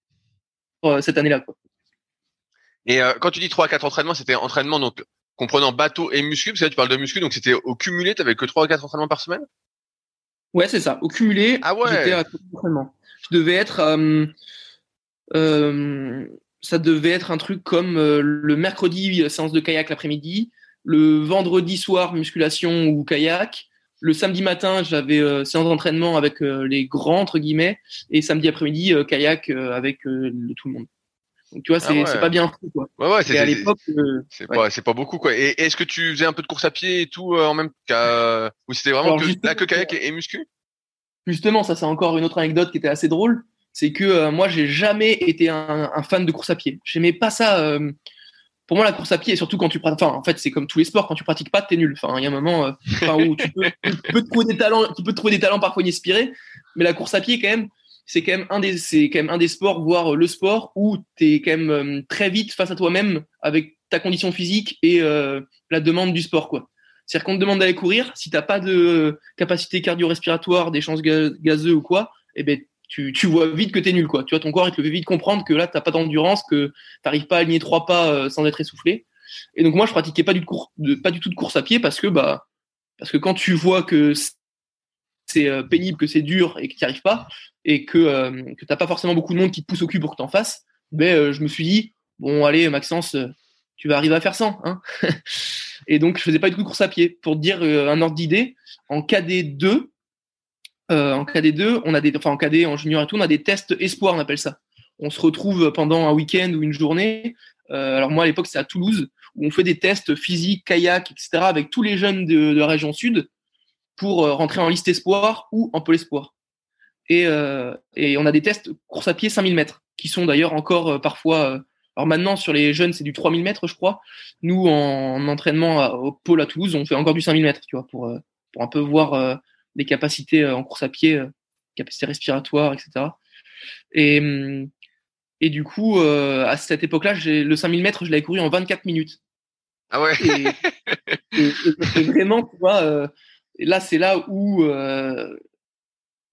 cette année-là. Et quand tu dis 3 à 4 entraînements, c'était entraînement donc comprenant bateau et muscu, parce que là tu parles de muscu, donc c'était au cumulé, tu avais que 3 à 4 entraînements par semaine? Ouais, c'est ça. Au cumulé, ah ouais. j'étais à Je devais être... Euh, euh, ça devait être un truc comme le mercredi, séance de kayak l'après-midi, le vendredi soir, musculation ou kayak, le samedi matin, j'avais euh, séance d'entraînement avec euh, les grands entre guillemets, et samedi après-midi euh, kayak avec tout le monde. Donc tu vois, c'est Ah ouais. pas bien fou quoi. Ouais, ouais, c'est à c'est- l'époque, euh, c'est ouais. pas c'est pas beaucoup quoi. Et est-ce que tu faisais un peu de course à pied et tout euh, en même qu'à ou c'était vraiment Alors, que là que kayak et, et muscu? justement, ça c'est encore une autre anecdote qui était assez drôle, c'est que euh, moi j'ai jamais été un, un fan de course à pied. J'aimais pas ça. euh, pour moi, la course à pied, et surtout quand tu pratiques, enfin, en fait, c'est comme tous les sports, quand tu pratiques pas, t'es nul. Enfin, il y a un moment, euh, où tu peux, tu peux trouver des talents, tu peux trouver des talents parfois inspirés, mais la course à pied, quand même, c'est quand même un des, c'est quand même un des sports, voire le sport où t'es quand même euh, très vite face à toi-même avec ta condition physique et euh, la demande du sport, quoi. C'est-à-dire qu'on te demande d'aller courir, si t'as pas de capacité cardio-respiratoire, d'échange ga- gazeux ou quoi, eh ben, tu, tu vois vite que t'es nul, quoi. Tu vois, ton corps, il te fait vite comprendre que là, t'as pas d'endurance, que t'arrives pas à aligner trois pas euh, sans être essoufflé. Et donc, moi, je pratiquais pas du, de, pas du tout de course à pied parce que, bah, parce que quand tu vois que c'est euh, pénible, que c'est dur et que tu n'y arrives pas, et que, euh, que t'as pas forcément beaucoup de monde qui te pousse au cul pour que t'en fasses, ben, euh, je me suis dit, bon, allez, Maxence, tu vas arriver à faire 100, hein. et donc, je faisais pas du tout de course à pied. Pour te dire un ordre d'idée, en KD2, euh, en KD2, on a des, enfin en KD, en junior et tout, on a des tests espoir, on appelle ça. On se retrouve pendant un week-end ou une journée. Alors moi à l'époque c'est à Toulouse où on fait des tests physiques, kayak, etc. avec tous les jeunes de la région sud pour euh, rentrer en liste espoir ou en pôle espoir. Et, euh, et on a des tests course à pied 5000 mètres qui sont d'ailleurs encore euh, parfois. euh, alors maintenant sur les jeunes c'est du 3000 mètres je crois. Nous en, en entraînement à- au pôle à Toulouse on fait encore du 5000 mètres tu vois pour pour un peu voir les capacités en course à pied, capacités respiratoires, etc. Et, hum, et du coup, à cette époque-là, le 5000 mètres, je l'avais couru en 24 minutes. Ah ouais. Et, et- et- et vraiment, tu vois, euh, et là, c'est là où, euh,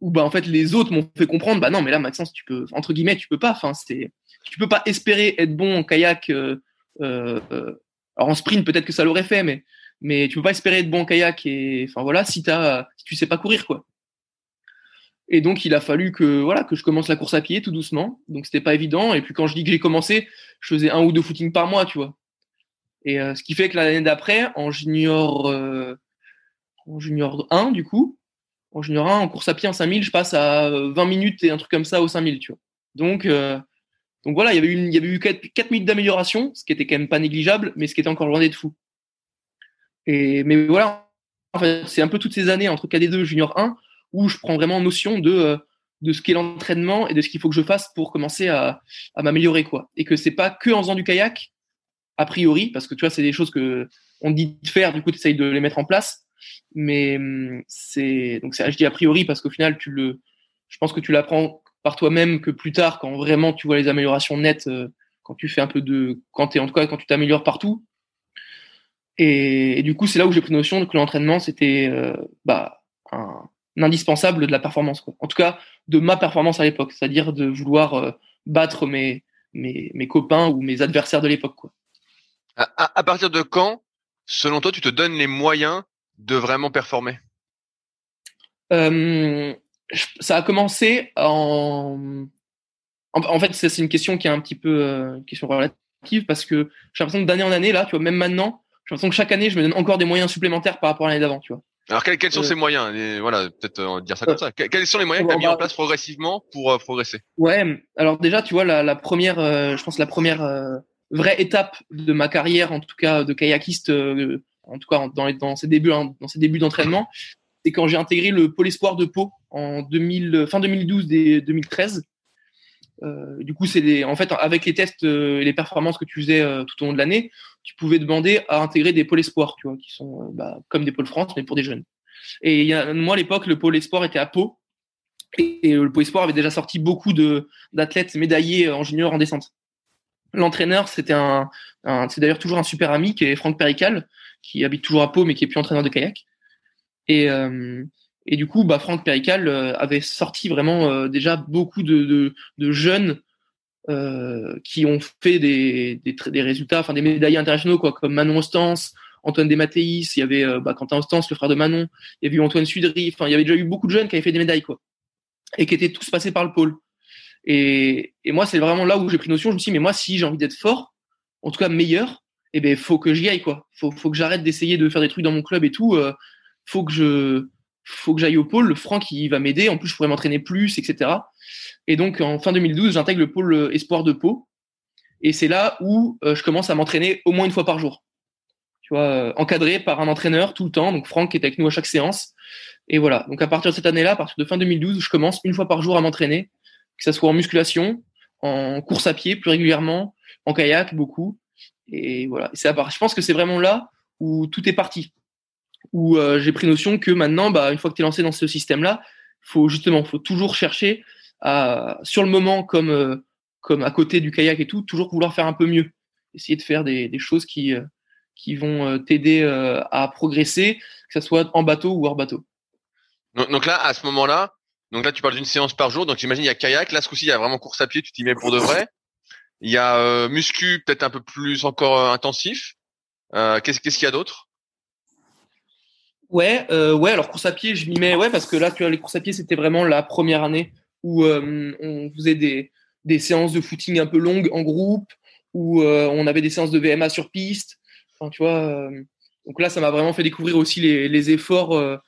bah, fait, les autres m'ont fait comprendre, bah non, mais là, Maxence, tu peux, entre guillemets, tu peux pas. Enfin, c'est, tu peux pas espérer être bon en kayak. Euh, euh, euh, alors en sprint, peut-être que ça l'aurait fait, mais mais tu peux pas espérer être bon en kayak et enfin voilà si t'as si tu sais pas courir quoi. Et donc il a fallu que voilà que je commence la course à pied tout doucement. Donc c'était pas évident. Et puis quand je dis que j'ai commencé, je faisais un ou deux footings par mois, tu vois. Et ce qui fait que l'année d'après, en junior en junior 1 du coup, en junior 1 en course à pied en 5000, je passe à euh, 20 minutes et un truc comme ça au 5000, tu vois. Donc euh, donc voilà, il y avait eu il y avait eu 4, minutes d'amélioration, ce qui était quand même pas négligeable, mais ce qui était encore loin d'être fou. Et mais voilà, c'est un peu toutes ces années entre KD2 et Junior 1 où je prends vraiment notion de euh, de ce qu'est l'entraînement et de ce qu'il faut que je fasse pour commencer à, m'améliorer quoi. Et que c'est pas que en faisant du kayak a priori parce que tu vois c'est des choses que on dit de faire du coup tu essayes de les mettre en place mais hum, c'est donc c'est je dis a priori parce qu'au final tu le je pense que tu l'apprends par toi-même que plus tard quand vraiment tu vois les améliorations nettes euh, quand tu fais un peu de quand t'es en tout cas quand tu t'améliores partout et, du coup, c'est là où j'ai pris notion que l'entraînement, c'était euh, bah, un, indispensable de la performance. Quoi. En tout cas, de ma performance à l'époque, c'est-à-dire de vouloir euh, battre mes, mes, mes copains ou mes adversaires de l'époque. Quoi. À partir de quand, selon toi, tu te donnes les moyens de vraiment performer? Euh, ça a commencé en... En, en fait, c'est une question qui est un petit peu euh, question relative parce que j'ai l'impression que d'année en année, là, tu vois, même maintenant, j'ai l'impression que chaque année, je me donne encore des moyens supplémentaires par rapport à l'année d'avant, tu vois. Alors quels, quels sont Euh. ces moyens? Et Voilà, peut-être euh, dire ça comme ça. Que- Quels sont les moyens que tu as mis en place progressivement pour euh, progresser? Ouais, alors déjà, tu vois, la, la première, euh, je pense la première vraie étape de ma carrière, en tout cas de kayakiste, en tout cas dans, dans ses débuts, hein, dans ses débuts d'entraînement, c'est quand j'ai intégré le pôle espoir de Pau en 2000, fin 2012 et 2013. Euh, du coup, c'est en fait, avec les tests euh, et les performances que tu faisais euh, tout au long de l'année, tu pouvais demander à intégrer des pôles espoirs, qui sont euh, bah, comme des pôles France, mais pour des jeunes. Et moi, à l'époque, le pôle espoir était à Pau. Et, le pôle espoir avait déjà sorti beaucoup d'athlètes médaillés en junior en descente. L'entraîneur, c'était un c'est d'ailleurs toujours un super ami qui est Franck Perical, qui habite toujours à Pau, mais qui est plus entraîneur de kayak. Et, euh, et du coup, bah, Franck Perical euh, avait sorti vraiment euh, déjà beaucoup de, de, jeunes qui ont fait des, des, résultats, enfin des médaillés internationaux, quoi, comme Manon Ostens, Antoine Desmatteis, il y avait bah, Quentin Ostens, le frère de Manon, il y avait eu Antoine Sudry, enfin il y avait déjà eu beaucoup de jeunes qui avaient fait des médailles, quoi, et qui étaient tous passés par le pôle. Et, et moi, c'est vraiment là où j'ai pris notion. Je me suis dit, mais moi, si j'ai envie d'être fort, en tout cas meilleur, eh ben, faut que j'y aille, quoi. Faut, faut que j'arrête d'essayer de faire des trucs dans mon club et tout. Euh, faut que je, faut que j'aille au pôle. Le Franck, il va m'aider. En plus, je pourrais m'entraîner plus, etc. Et donc, en fin 2012, j'intègre le pôle espoir de Pau. Et c'est là où je commence à m'entraîner au moins une fois par jour. Tu vois, encadré par un entraîneur tout le temps. Donc, Franck est avec nous à chaque séance. Et voilà. Donc, à partir de cette année-là, à partir de fin 2012, je commence une fois par jour à m'entraîner, que ce soit en musculation, en course à pied plus régulièrement, en kayak beaucoup. Et voilà. c'est je pense que c'est vraiment là où tout est parti. Où euh, j'ai pris notion que maintenant, bah, une fois que tu es lancé dans ce système-là, faut justement, faut toujours chercher à, sur le moment, comme, euh, comme à côté du kayak et tout, toujours vouloir faire un peu mieux. Essayer de faire des, choses qui, euh, qui vont t'aider à progresser, que ce soit en bateau ou hors bateau. Donc, donc là, à ce moment-là, donc là, tu parles d'une séance par jour. Donc j'imagine il y a kayak. Là, ce coup-ci, il y a vraiment course à pied. Tu t'y mets pour de vrai. Il y a euh, muscu, peut-être un peu plus encore euh, intensif. Euh, qu'est-ce qu'il y a d'autre? Ouais, ouais. Alors course à pied, je m'y mets. Ouais, parce que là, tu vois, les courses à pied, c'était vraiment la première année où on faisait des, des séances de footing un peu longues en groupe, où on avait des séances de VMA sur piste. Enfin, tu vois. donc là, ça m'a vraiment fait découvrir aussi les, les efforts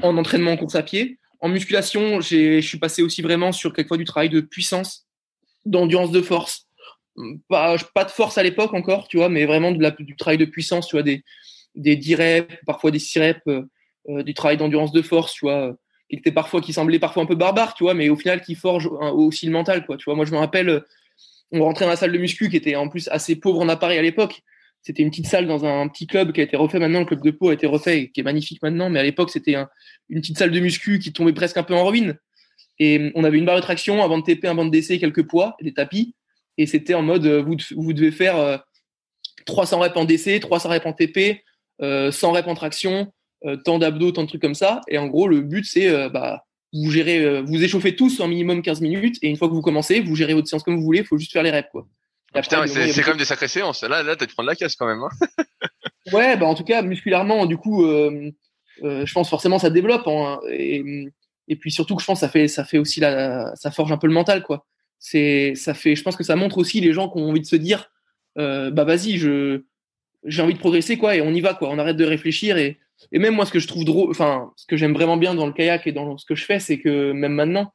en entraînement en course à pied. En musculation, je suis passé aussi vraiment sur quelquefois du travail de puissance, d'endurance de force. Pas, pas de force à l'époque encore, tu vois, mais vraiment du travail de puissance, tu vois, des, des 10 reps, parfois des 6 reps, euh, euh, du travail d'endurance de force, tu vois, qui était parfois, qui semblait parfois un peu barbare, tu vois, mais au final qui forge aussi le mental, quoi. Tu vois, moi je me rappelle, on rentrait dans la salle de muscu qui était en plus assez pauvre en appareil à l'époque. C'était une petite salle dans un petit club qui a été refait maintenant. Le club de Pau a été refait qui est magnifique maintenant. Mais à l'époque, c'était une petite salle de muscu qui tombait presque un peu en ruine. Et on avait une barre de traction, un banc de TP, un banc de DC, quelques poids, des tapis. Et c'était en mode, euh, vous, vous devez faire 300 euh, reps en DC, 300 reps en TP, 100 euh, reps en traction, tant d'abdos, tant de trucs comme ça. Et en gros, le but, c'est bah, vous gérez, vous échauffez tous en minimum 15 minutes. Et une fois que vous commencez, vous gérez votre séance comme vous voulez. Il faut juste faire les reps. Quoi. Ah, putain, c'est quand même des sacrées séances. Là, là, t'as prendre la casse quand même. Hein. ouais, bah en tout cas, musculairement, du coup, euh, euh, je pense forcément ça développe. Hein, et, et, puis surtout que je pense ça fait, ça fait aussi la, ça forge un peu le mental, quoi. C'est, ça fait, je pense que ça montre aussi les gens qui ont envie de se dire, euh, bah vas-y, je, j'ai envie de progresser, quoi, et on y va, quoi. On arrête de réfléchir et, et même moi, ce que je trouve drôle, enfin, ce que j'aime vraiment bien dans le kayak et dans ce que je fais, c'est que même maintenant,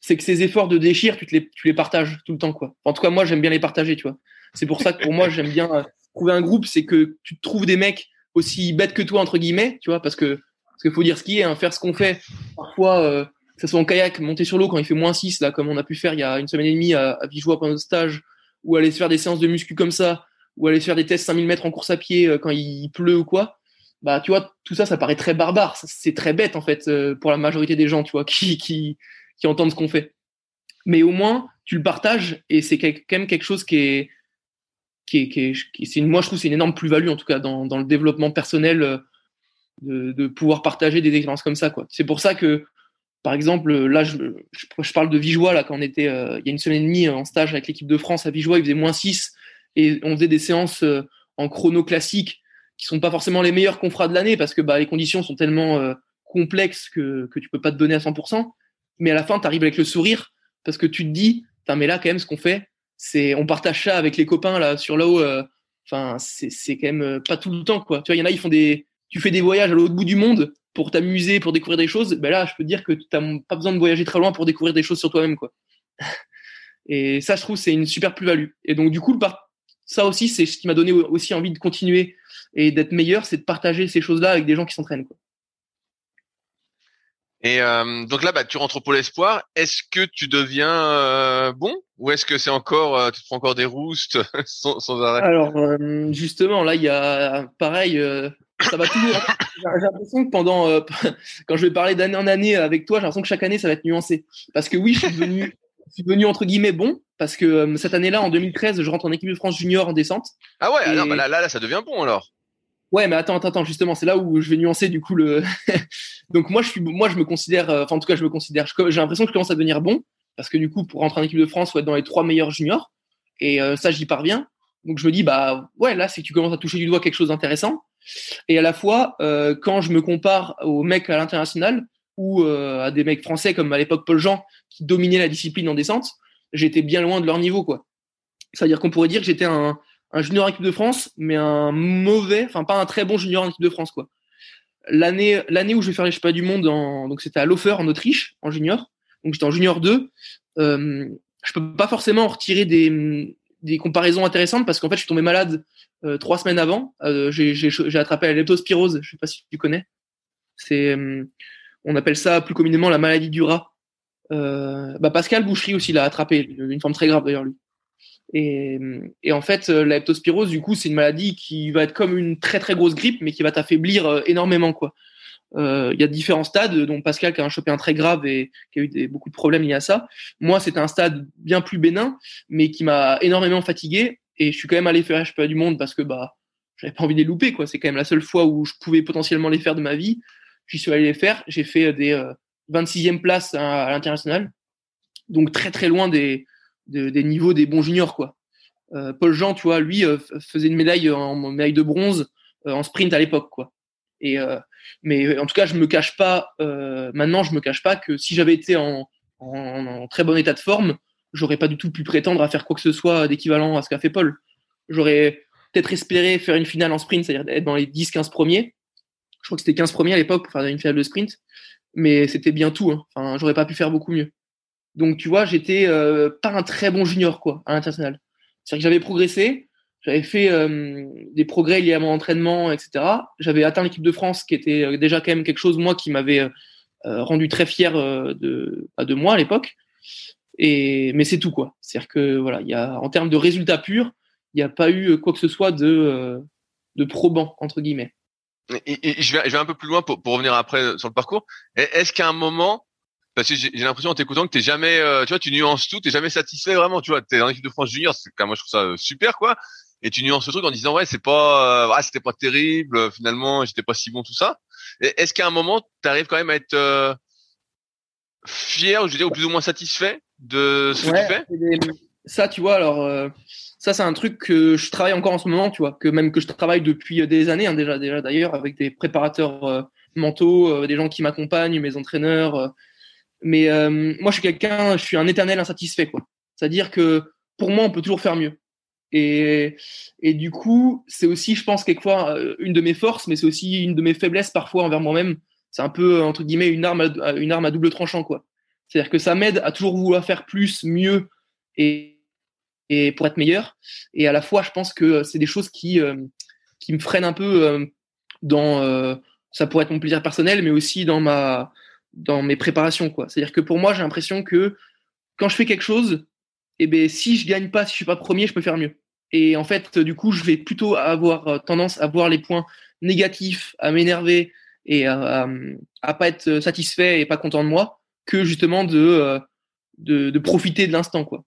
c'est que ces efforts de déchire, tu, les, tu les partages tout le temps, quoi. En tout cas, moi, j'aime bien les partager, tu vois. C'est pour ça que pour moi, j'aime bien euh, trouver un groupe, c'est que tu trouves des mecs aussi bêtes que toi, entre guillemets, tu vois, parce que, parce qu'il faut dire ce qui est, hein, faire ce qu'on fait. Parfois, euh, que ce soit en kayak, monter sur l'eau quand il fait moins 6, là, comme on a pu faire il y a une semaine et demie à, à Vigeois pendant notre stage, ou aller se faire des séances de muscu comme ça, ou aller se faire des tests 5000 mètres en course à pied euh, quand il pleut ou quoi. Bah, tu vois, tout ça, ça paraît très barbare. C'est très bête, en fait, pour la majorité des gens, tu vois, qui, qui, entendent ce qu'on fait. Mais au moins, tu le partages et c'est quand même quelque chose qui est, qui est, qui est, une, moi je trouve c'est une énorme plus-value en tout cas dans, dans le développement personnel euh, de, pouvoir partager des expériences comme ça. C'est pour ça que par exemple là je, je, parle de Vigeois là quand on était euh, il y a une semaine et demie en stage avec l'équipe de France à Vigeois, il faisait moins 6 et on faisait des séances euh, en chrono classique qui sont pas forcément les meilleurs qu'on fera de l'année parce que bah, les conditions sont tellement complexes que, que tu peux pas te donner à 100% mais à la fin, tu arrives avec le sourire parce que tu te dis, mais là, quand même, ce qu'on fait, c'est on partage ça avec les copains là sur là-haut. Euh, enfin, c'est quand même euh, pas tout le temps, quoi. Tu vois, il y en a, ils font des. Tu fais des voyages à l'autre bout du monde pour t'amuser, pour découvrir des choses. Ben là, je peux te dire que tu n'as pas besoin de voyager très loin pour découvrir des choses sur toi-même, quoi. Et ça, je trouve, c'est une super plus-value. Et donc, du coup, ça aussi, c'est ce qui m'a donné aussi envie de continuer et d'être meilleur, c'est de partager ces choses-là avec des gens qui s'entraînent, quoi. Et euh, donc là, bah, tu rentres au pôle espoir. Est-ce que tu deviens euh, bon? Ou est-ce que c'est encore, euh, tu te prends encore des roustes sans, sans, arrêt? Alors justement, là, il y a pareil, ça va toujours. J'ai l'impression que pendant, quand je vais parler d'année en année avec toi, j'ai l'impression que chaque année, ça va être nuancé. Parce que oui, je suis devenu, je suis devenu entre guillemets bon parce que cette année-là, en 2013, je rentre en équipe de France junior en descente. Ah ouais, alors, bah là, là, là, ça devient bon alors. Ouais, mais attends, attends, justement, c'est là où je vais nuancer du coup le. Donc moi, je suis, moi, je me considère, euh, enfin en tout cas, je me considère. J'ai l'impression que je commence à devenir bon parce que du coup, pour rentrer en équipe de France, faut être dans les trois meilleurs juniors et euh, ça, j'y parviens. Donc je me dis, bah ouais, là, c'est que tu commences à toucher du doigt quelque chose d'intéressant. Et à la fois, euh, quand je me compare aux mecs à l'international ou à des mecs français comme à l'époque Paul Jean qui dominaient la discipline en descente, j'étais bien loin de leur niveau. C'est-à-dire qu'on pourrait dire que j'étais un, un junior équipe de France, mais un mauvais, enfin pas un très bon junior en équipe de France, l'année où je vais faire les championnats du monde, en, donc c'était à Laufer en Autriche, en junior. Donc j'étais en junior 2. Euh, je peux pas forcément retirer des, des comparaisons intéressantes parce qu'en fait je suis tombé malade euh, trois semaines avant. Euh, j'ai attrapé la leptospirose. Je sais pas si tu connais. C'est euh, on appelle ça plus communément la maladie du rat. Bah Pascal Boucherie aussi l'a attrapé, une forme très grave d'ailleurs lui. Et, en fait, la leptospirose, du coup, c'est une maladie qui va être comme une très très grosse grippe, mais qui va t'affaiblir énormément, quoi. Il y a différents stades, dont Pascal qui a un très grave et qui a eu beaucoup de problèmes liés à ça. Moi, c'était un stade bien plus bénin, mais qui m'a énormément fatigué. Et je suis quand même allé faire un championnat du monde parce que bah, j'avais pas envie de les louper. Quoi. C'est quand même la seule fois où je pouvais potentiellement les faire de ma vie. J'y suis allé les faire. J'ai fait des euh, 26e places à, l'international. Donc très très loin des, des, niveaux des bons juniors. quoi. Euh, Paul Jean, tu vois, lui, euh, faisait une médaille en médaille de bronze euh, en sprint à l'époque. quoi. Et euh, mais en tout cas, je me cache pas. Euh, maintenant, je me cache pas que si j'avais été en, en, très bon état de forme, j'aurais pas du tout pu prétendre à faire quoi que ce soit d'équivalent à ce qu'a fait Paul. J'aurais peut-être espéré faire une finale en sprint, c'est-à-dire être dans les 10-15 premiers. Je crois que c'était 15 premiers à l'époque pour faire une finale de sprint, mais c'était bien tout. Hein. Enfin, j'aurais pas pu faire beaucoup mieux. Donc, tu vois, j'étais euh, pas un très bon junior quoi à l'international. C'est-à-dire que j'avais progressé, j'avais fait euh, des progrès liés à mon entraînement, etc. J'avais atteint l'équipe de France, qui était euh, déjà quand même quelque chose, moi, qui m'avait rendu très fier de, de moi à l'époque. Et, mais c'est tout, quoi. C'est-à-dire que, voilà, il y a, en termes de résultats purs, il n'y a pas eu quoi que ce soit de, de probant, entre guillemets. Et, je, vais, je vais un peu plus loin pour, pour revenir après sur le parcours. Est-ce qu'à un moment, parce que j'ai l'impression en t'écoutant que t'es jamais, tu vois, tu nuances tout, t'es jamais satisfait vraiment, tu vois, t'es dans l'équipe de France junior, c'est moi je trouve ça super quoi, et tu nuances le truc en disant ouais c'est pas euh, ah, c'était pas terrible euh, finalement j'étais pas si bon tout ça est-ce qu'à un moment tu arrives quand même à être euh, fier je veux dire ou plus ou moins satisfait de ce que tu fais ça tu vois alors ça c'est un truc que je travaille encore en ce moment tu vois que même que je travaille depuis des années hein, déjà déjà d'ailleurs avec des préparateurs mentaux des gens qui m'accompagnent mes entraîneurs mais moi je suis quelqu'un je suis un éternel insatisfait quoi c'est à dire que pour moi on peut toujours faire mieux et, et du coup, c'est aussi, je pense, quelquefois euh, une de mes forces, mais c'est aussi une de mes faiblesses parfois envers moi-même. C'est un peu, entre guillemets, une arme à, une arme à double tranchant, quoi. C'est-à-dire que ça m'aide à toujours vouloir faire plus, mieux et, pour être meilleur. Et à la fois, je pense que c'est des choses qui, euh, me freinent un peu euh, dans, ça pourrait être mon plaisir personnel, mais aussi dans ma, dans mes préparations. C'est-à-dire que pour moi, j'ai l'impression que quand je fais quelque chose, eh ben si je gagne pas, si je suis pas premier, je peux faire mieux. Et en fait, du coup, je vais plutôt avoir euh, tendance à voir les points négatifs, à m'énerver et à, à, pas être satisfait et pas content de moi, que justement de, euh, de, de profiter de l'instant, quoi.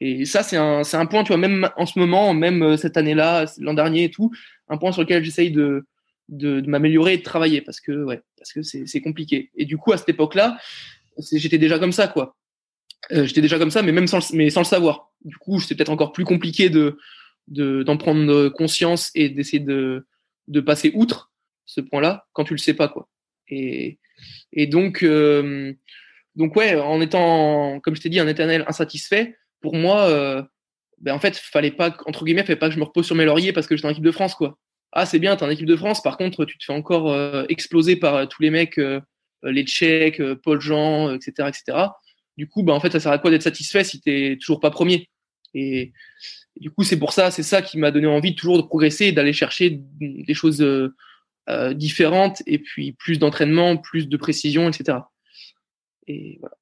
Et ça, c'est un, c'est un point, tu vois, même en ce moment, même euh, cette année-là, l'an dernier et tout, un point sur lequel j'essaye de, de, de m'améliorer et de travailler parce que, ouais, parce que c'est, c'est compliqué. Et du coup, à cette époque-là, j'étais déjà comme ça, quoi. Euh, j'étais déjà comme ça, mais même sans, mais sans le savoir. Du coup, c'est peut-être encore plus compliqué de d'en prendre conscience et d'essayer de, de passer outre ce point-là quand tu le sais pas quoi. Et, et donc donc ouais, en étant comme je t'ai dit un éternel insatisfait, pour moi, euh, ben en fait, fallait pas entre guillemets, fallait pas que je me repose sur mes lauriers parce que j'étais en équipe de France quoi. Ah c'est bien, t'es en équipe de France. Par contre, tu te fais encore euh, exploser par tous les mecs, les Tchèques, Paul Jean, etc., etc du coup, bah, en fait, ça sert à quoi d'être satisfait si t'es toujours pas premier? Et, du coup, c'est pour ça, c'est ça qui m'a donné envie toujours de progresser et d'aller chercher des choses euh, euh, différentes et puis plus d'entraînement, plus de précision, etc. Et voilà.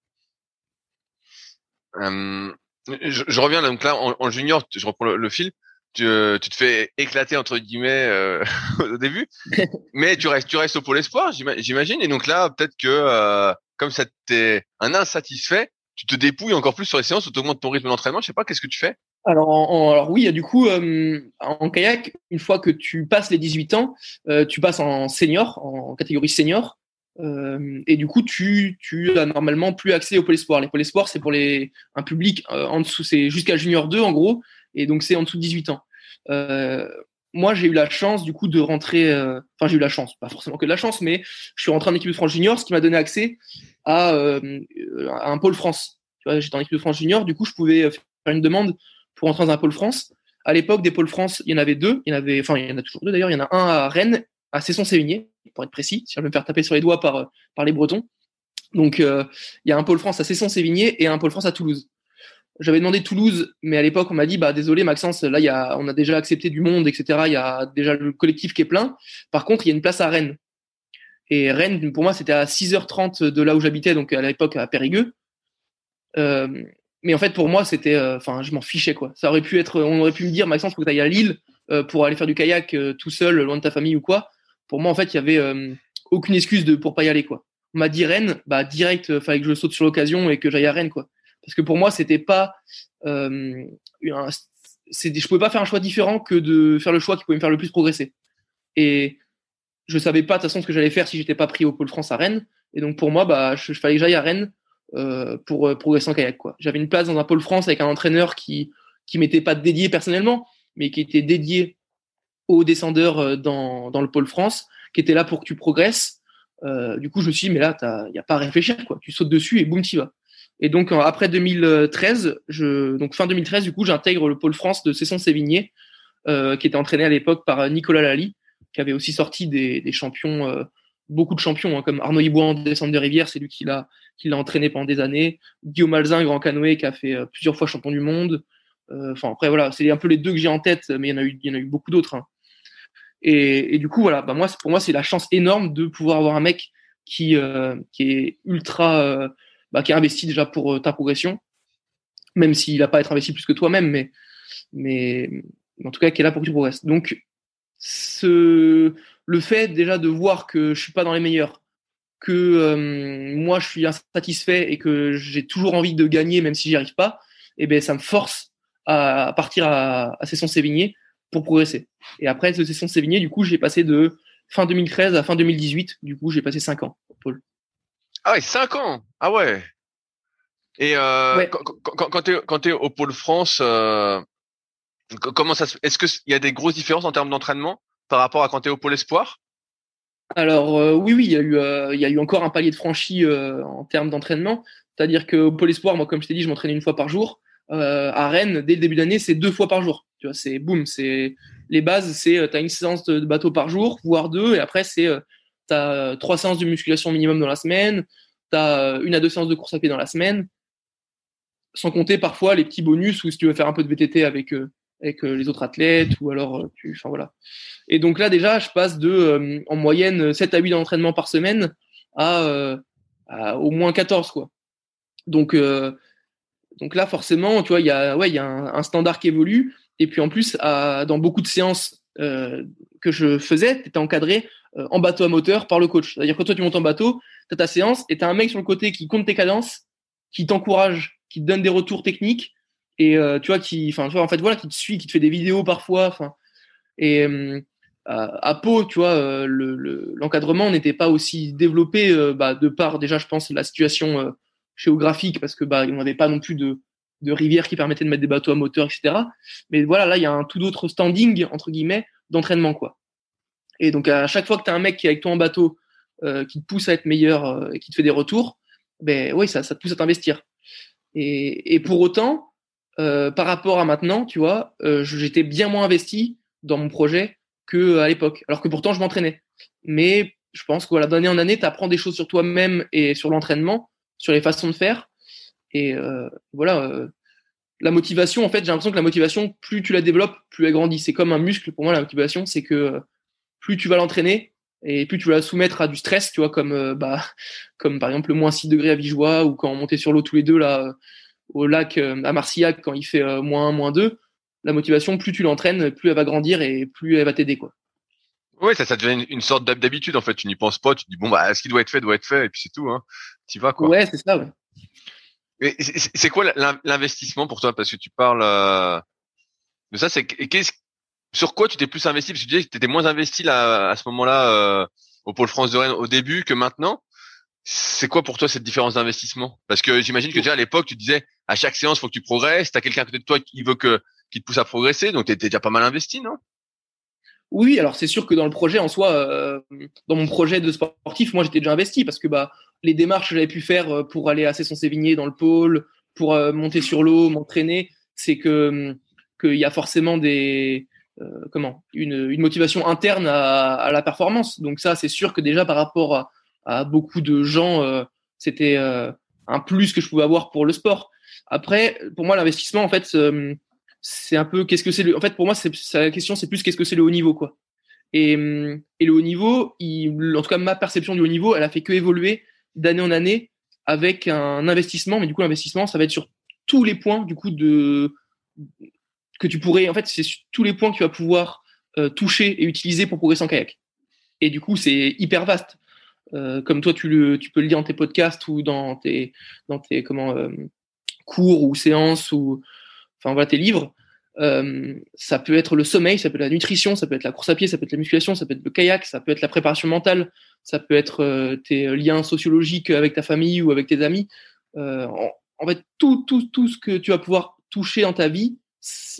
Euh, je, reviens donc là en, junior, je reprends le, fil. Tu, tu, te fais éclater entre guillemets au début, mais tu restes, tu restes au pôle espoir, j'imagine. Et donc là, peut-être que comme ça t'es un insatisfait, tu te dépouilles encore plus sur les séances, tu augmentes ton rythme d'entraînement. Je sais pas, qu'est-ce que tu fais? Alors, alors oui, du coup, euh, en kayak, une fois que tu passes les 18 ans, euh, tu passes en senior, en catégorie senior. Euh, et du coup, tu, tu as normalement plus accès au pôle espoir. Les pôles espoir, c'est pour les, un public en dessous, c'est jusqu'à junior 2 en gros, et donc c'est en dessous de 18 ans moi, j'ai eu la chance du coup de rentrer. Euh, enfin, j'ai eu la chance, pas forcément que de la chance, mais je suis rentré en équipe de France junior, ce qui m'a donné accès à, euh, à, un pôle France. J'étais en équipe de France junior, du coup, je pouvais faire une demande pour rentrer dans un pôle France. À l'époque, des pôles France, il y en avait deux. Il y en avait, enfin, il y en a toujours deux d'ailleurs. Il y en a un à Rennes, à Cesson-Sévigné, pour être précis. Si je vais me faire taper sur les doigts par par les Bretons. Donc il y a un pôle France à Cesson-Sévigné et un pôle France à Toulouse. J'avais demandé Toulouse, mais à l'époque on m'a dit bah désolé Maxence, là y a, on a déjà accepté du monde, etc. Il y a déjà le collectif qui est plein. Par contre il y a une place à Rennes. Et Rennes pour moi c'était à 6h30 de là où j'habitais, donc à l'époque à Périgueux. Euh, mais en fait, pour moi, c'était, euh, enfin, je m'en fichais quoi. Ça aurait pu être, on aurait pu me dire, Maxence, faut que tu ailles à Lille euh, pour aller faire du kayak tout seul, loin de ta famille ou quoi. Pour moi, en fait, il y avait aucune excuse de pour pas y aller quoi. On m'a dit Rennes, bah direct, fallait que je saute sur l'occasion et que j'aille à Rennes quoi. Parce que pour moi, c'était pas, euh, je pouvais pas faire un choix différent que de faire le choix qui pouvait me faire le plus progresser. Et je savais pas de toute façon ce que j'allais faire si j'étais pas pris au pôle France à Rennes. Et donc pour moi, bah, je, fallait que j'aille à Rennes euh, pour euh, progresser en kayak. Quoi. J'avais une place dans un pôle France avec un entraîneur qui qui m'était pas dédié personnellement, mais qui était dédié aux descendeurs euh, dans, dans le pôle France, qui était là pour que tu progresses. Euh, du coup, je me suis dit, mais là, il n'y a pas à réfléchir. Quoi. Tu sautes dessus et boum, tu vas. Et donc, après 2013, je, donc fin 2013, du coup, j'intègre le pôle France de Cesson-Sévigné, euh, qui était entraîné à l'époque par Nicolas Lally, qui avait aussi sorti des, des champions, euh, beaucoup de champions, hein, comme Arnaud Ibois en descente de rivière, c'est lui qui l'a qui l'a entraîné pendant des années. Guillaume Malzin, grand canoë, qui a fait euh, plusieurs fois champion du monde. Euh, enfin, après, voilà, c'est un peu les deux que j'ai en tête, mais il y en a eu, y en a eu beaucoup d'autres. Hein. Et, du coup, voilà, bah moi, pour moi, c'est la chance énorme de pouvoir avoir un mec qui, euh, est ultra, bah, qui est investi déjà pour ta progression, même s'il va pas être investi plus que toi-même, mais, mais en tout cas, qui est là pour que tu progresses. Donc, le fait déjà de voir que je suis pas dans les meilleurs, que euh, moi je suis insatisfait et que j'ai toujours envie de gagner même si j'y arrive pas, et eh ben ça me force à, partir à, à Session Sévigné pour progresser. Et après de Session Sévigné, du coup, j'ai passé de fin 2013 à fin 2018. Du coup, j'ai passé 5 ans, Paul. Ah ouais, 5 ans Ah ouais Et euh, quand, quand, quand tu es, au Pôle France, euh, comment ça Est-ce qu'il y a des grosses différences en termes d'entraînement par rapport à quand tu es au Pôle Espoir? Alors euh, oui, oui, il y, a eu, il y a eu encore un palier de franchi en termes d'entraînement. C'est-à-dire qu'au Pôle Espoir, moi, comme je t'ai dit, je m'entraînais une fois par jour. à Rennes, dès le début d'année, c'est deux fois par jour. Tu vois, c'est c'est les bases, c'est tu as une séance de bateau par jour, voire deux, et après c'est tu as trois séances de musculation minimum dans la semaine, tu as une à deux séances de course à pied dans la semaine, sans compter parfois les petits bonus où si tu veux faire un peu de VTT avec avec les autres athlètes ou alors tu enfin voilà et donc là, déjà, je passe de, euh, en moyenne, 7 à 8 d'entraînement par semaine à, au moins 14, quoi. Donc, euh, donc là, forcément, tu vois, il y a, ouais, il y a un, standard qui évolue. Et puis en plus, dans beaucoup de séances euh, que je faisais, tu étais encadré en bateau à moteur par le coach. C'est-à-dire que toi, tu montes en bateau, tu as ta séance et tu as un mec sur le côté qui compte tes cadences, qui t'encourage, qui te donne des retours techniques et tu vois, qui, enfin, en fait, voilà, qui te suit, qui te fait des vidéos parfois. Et, à Pau, tu vois, euh, l'encadrement n'était pas aussi développé euh, bah, de par déjà, je pense, la situation euh, géographique, parce que bah, on n'avait pas non plus de, de rivière qui permettait de mettre des bateaux à moteur, etc. Mais voilà, là, il y a un tout autre standing entre guillemets d'entraînement, quoi. Et donc à chaque fois que tu as un mec qui est avec toi en bateau, qui te pousse à être meilleur et qui te fait des retours, ben oui, ça, ça te pousse à t'investir. Et, pour autant, par rapport à maintenant, tu vois, j'étais bien moins investi dans mon projet que à l'époque. Alors que pourtant, je m'entraînais. Mais je pense que voilà, d'année en année, tu apprends des choses sur toi-même et sur l'entraînement, sur les façons de faire. Et euh, voilà, euh, la motivation, en fait, j'ai l'impression que la motivation, plus tu la développes, plus elle grandit. C'est comme un muscle pour moi, la motivation, c'est que euh, plus tu vas l'entraîner et plus tu vas la soumettre à du stress, tu vois, comme bah, comme par exemple le moins 6 degrés à Vigeois ou quand on montait sur l'eau tous les deux là au lac à Marcillac quand il fait moins 1, moins 2 la motivation, plus tu l'entraînes, plus elle va grandir et plus elle va t'aider, quoi. Oui, ça, ça devient une, sorte d'habitude, en fait. Tu n'y penses pas, tu te dis, bon, bah, ce qui doit être fait, doit être fait, et puis c'est tout, hein. Tu vas, quoi. Ouais, c'est ça, ouais. C'est quoi l'investissement pour toi? Parce que tu parles, euh, de ça, c'est, qu'est-ce, sur quoi tu t'es plus investi? Parce que tu disais que tu étais moins investi là, à ce moment-là, euh, au Pôle France de Rennes au début que maintenant. C'est quoi pour toi cette différence d'investissement? Parce que j'imagine que déjà à l'époque, tu disais à chaque séance, faut que tu progresses. T'as quelqu'un à côté de toi qui veut que qui te pousse à progresser. Donc, tu déjà pas mal investi, non? Oui, alors c'est sûr que dans le projet en soi, euh, dans mon projet de sportif, moi j'étais déjà investi parce que bah, les démarches que j'avais pu faire euh, pour aller à Cesson-Sévigné dans le pôle, pour euh, monter sur l'eau, m'entraîner, c'est que qu'il y a forcément des comment une, une, motivation interne à, la performance. Donc ça, c'est sûr que déjà par rapport à, beaucoup de gens, c'était un plus que je pouvais avoir pour le sport. Après, pour moi, l'investissement, en fait, c'est un peu qu'est-ce que c'est. En fait, pour moi, c'est la question, c'est plus qu'est-ce que c'est le haut niveau, quoi. Et, et le haut niveau, en tout cas, ma perception du haut niveau, elle a fait que évoluer d'année en année avec un investissement. Mais du coup, l'investissement, ça va être sur tous les points, du coup, de que tu pourrais. En fait, c'est tous les points que tu vas pouvoir euh, toucher et utiliser pour progresser en kayak. Et du coup, c'est hyper vaste. Euh, comme toi, tu, le, tu peux le dire dans tes podcasts ou dans tes, dans tes comment, euh, cours ou séances ou enfin voilà tes livres. Euh, ça peut être le sommeil, ça peut être la nutrition, ça peut être la course à pied, ça peut être la musculation, ça peut être le kayak, ça peut être la préparation mentale, ça peut être euh, tes liens sociologiques avec ta famille ou avec tes amis. Euh, en, fait, tout, tout, tout ce que tu vas pouvoir toucher dans ta vie,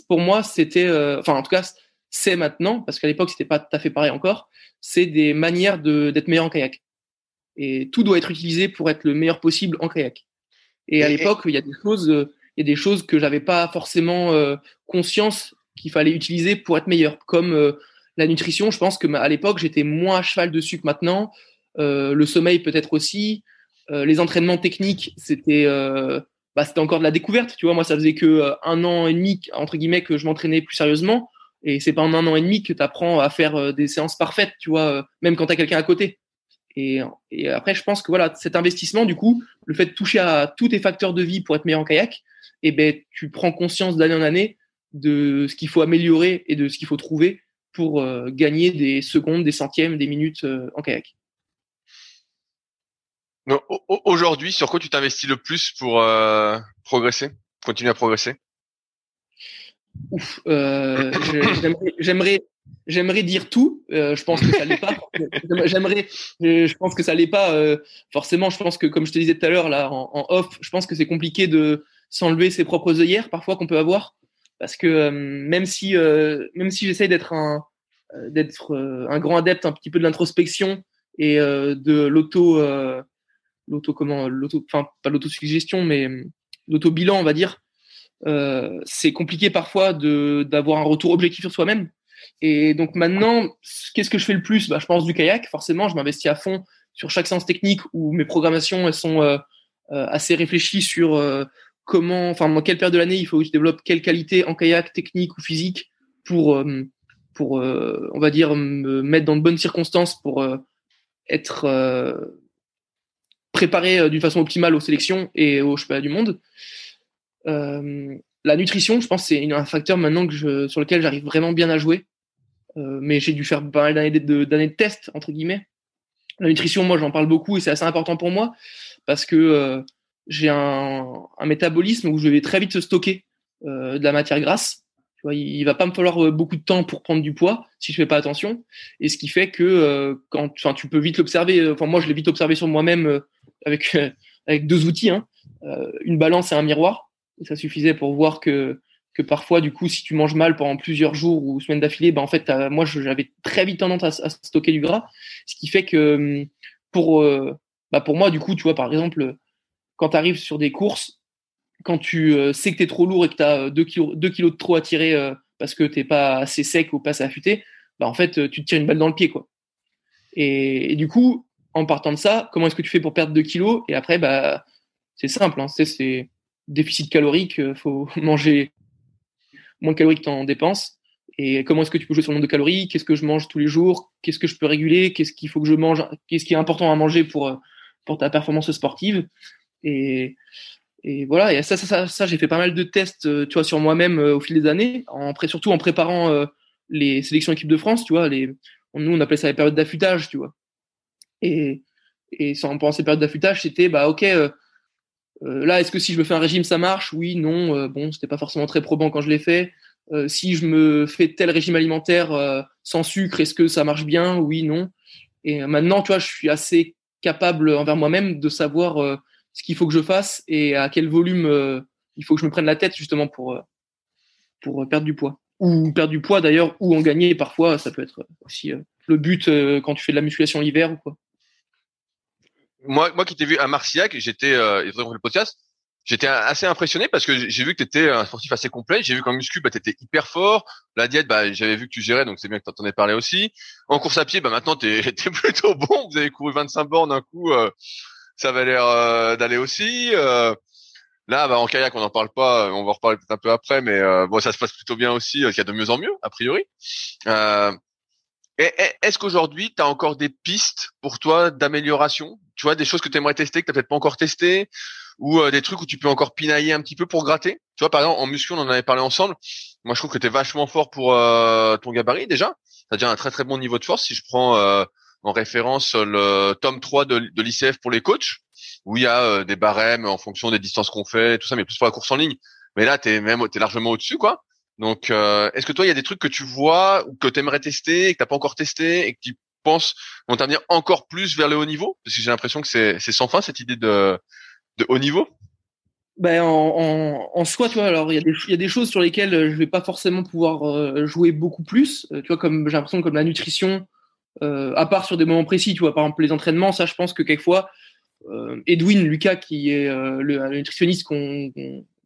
pour moi, c'était, euh, enfin en tout cas, c'est maintenant, parce qu'à l'époque, c'était pas tout à fait pareil encore, c'est des manières d'être meilleur en kayak. Et tout doit être utilisé pour être le meilleur possible en kayak. Et à l'époque, il y a des choses il y a des choses que j'avais pas forcément euh, conscience qu'il fallait utiliser pour être meilleur, comme euh, la nutrition. Je pense que à l'époque j'étais moins à cheval dessus que maintenant. Euh, le sommeil peut-être aussi. les entraînements techniques, c'était bah, c'était encore de la découverte. Tu vois, moi ça faisait que un an et demi entre guillemets que je m'entraînais plus sérieusement. Et c'est pas en un an et demi que tu apprends à faire des séances parfaites, tu vois, même quand tu as quelqu'un à côté. Et, et, après, je pense que voilà, cet investissement, du coup, le fait de toucher à tous tes facteurs de vie pour être meilleur en kayak, et eh ben, tu prends conscience d'année en année de ce qu'il faut améliorer et de ce qu'il faut trouver pour euh, gagner des secondes, des centièmes, des minutes euh, en kayak. Aujourd'hui, sur quoi tu t'investis le plus pour euh, progresser, continuer à progresser? Ouf, j'aimerais, j'aimerais dire tout. je pense que ça l'est pas. J'aimerais, je pense que ça l'est pas. forcément, je pense que comme je te disais tout à l'heure là en off, je pense que c'est compliqué de s'enlever ses propres œillères parfois qu'on peut avoir. Parce que euh, même si euh, même si j'essaye d'être un euh, d'être un grand adepte un petit peu de l'introspection et de l'auto l'auto comment l'auto enfin pas l'autosuggestion mais l'auto bilan on va dire c'est compliqué parfois de d'avoir un retour objectif sur soi-même. Et donc maintenant qu'est-ce que je fais le plus? Bah, je pense du kayak forcément je m'investis à fond sur chaque séance technique où mes programmations elles sont assez réfléchies sur comment, enfin, quelle période de l'année il faut que je développe quelle qualité en kayak, technique ou physique pour, euh, pour, euh, on va dire, me mettre dans de bonnes circonstances pour euh, être préparé d'une façon optimale aux sélections et aux championnats du monde. la nutrition, je pense, c'est un facteur maintenant que sur lequel j'arrive vraiment bien à jouer. mais j'ai dû faire pas mal d'années de, de test entre guillemets. La nutrition, moi, j'en parle beaucoup et c'est assez important pour moi parce que j'ai un, un, métabolisme où je vais très vite stocker euh, de la matière grasse. Tu vois, il, va pas me falloir euh, beaucoup de temps pour prendre du poids si je fais pas attention. Et ce qui fait que euh, quand, enfin, tu peux vite l'observer. Enfin, moi, je l'ai vite observé sur moi-même avec avec deux outils, hein, une balance et un miroir. Et ça suffisait pour voir que que parfois, du coup, si tu manges mal pendant plusieurs jours ou semaines d'affilée, ben en fait, moi, j'avais très vite tendance à, à, stocker du gras, ce qui fait que hum, pour bah pour moi, du coup, tu vois, par exemple quand tu arrives sur des courses, quand tu euh, sais que tu es trop lourd et que tu as 2 kilos, de trop à tirer euh, parce que t'es pas assez sec ou pas assez affûté, bah en fait, tu te tires une balle dans le pied. quoi. Et, du coup, en partant de ça, comment est-ce que tu fais pour perdre 2 kilos? Et après, bah, c'est simple, hein, c'est déficit calorique, euh, faut manger moins de calories que tu en dépenses. Et comment est-ce que tu peux jouer sur le nombre de calories? Qu'est-ce que je mange tous les jours? Qu'est-ce que je peux réguler? Qu'est-ce qu'il faut que je mange? Qu'est-ce qui est important à manger pour, pour ta performance sportive? Et, et voilà, et ça, ça, ça, j'ai fait pas mal de tests, euh, tu vois, sur moi-même euh, au fil des années, en, surtout en préparant euh, les sélections équipe de France, tu vois, les, nous on appelait ça les périodes d'affûtage, tu vois. Et, et sans penser ces périodes d'affûtage, c'était bah ok, là est-ce que si je me fais un régime ça marche? Oui, non, bon, c'était pas forcément très probant quand je l'ai fait. si je me fais tel régime alimentaire sans sucre, est-ce que ça marche bien? Oui, non. Et maintenant, tu vois, je suis assez capable envers moi-même de savoir ce qu'il faut que je fasse et à quel volume euh, il faut que je me prenne la tête justement pour, euh, pour perdre du poids. Ou perdre du poids d'ailleurs, ou en gagner parfois, ça peut être aussi euh, le but quand tu fais de la musculation l'hiver ou quoi. Moi, moi qui t'ai vu à Marciac, j'étais, euh, le podcast, j'étais assez impressionné parce que j'ai vu que tu étais un sportif assez complet. J'ai vu qu'en muscu, bah, tu hyper fort. La diète, bah, j'avais vu que tu gérais, donc c'est bien que tu en aies parlé aussi. En course à pied, bah, maintenant, tu es, plutôt bon. Vous avez couru 25 bornes d'un coup. Euh, ça va l'air euh, d'aller aussi. Euh, là, bah, en kayak, on n'en parle pas. On va en reparler peut-être un peu après, mais bon, ça se passe plutôt bien aussi. Il y a de mieux en mieux, a priori. Est-ce qu'aujourd'hui, tu as encore des pistes pour toi d'amélioration? Tu vois, des choses que tu aimerais tester, que tu peut-être pas encore testé ou euh, des trucs où tu peux encore pinailler un petit peu pour gratter? Tu vois, par exemple, en muscu, on en avait parlé ensemble. Moi, je trouve que tu es vachement fort pour euh, ton gabarit déjà. Tu as déjà un très très bon niveau de force. Si je prends euh, en référence le tome 3 de, de l'ICF pour les coachs, où il y a des barèmes en fonction des distances qu'on fait, tout ça, mais plus pour la course en ligne. Mais là, tu es même t'es largement au-dessus, quoi. Donc, est-ce que toi, il y a des trucs que tu vois ou que tu aimerais tester et que t'as pas encore testé et que tu penses vont t'amener encore plus vers le haut niveau? Parce que j'ai l'impression que c'est sans fin cette idée de de haut niveau ben, en, en, soi, tu vois, alors il y, a des, y a des choses sur lesquelles euh, je vais pas forcément pouvoir euh, jouer beaucoup plus. Euh, tu vois, comme j'ai l'impression comme la nutrition, euh, à part sur des moments précis, tu vois, par exemple les entraînements, ça, je pense que quelquefois, Edwin Lucas, qui est le, nutritionniste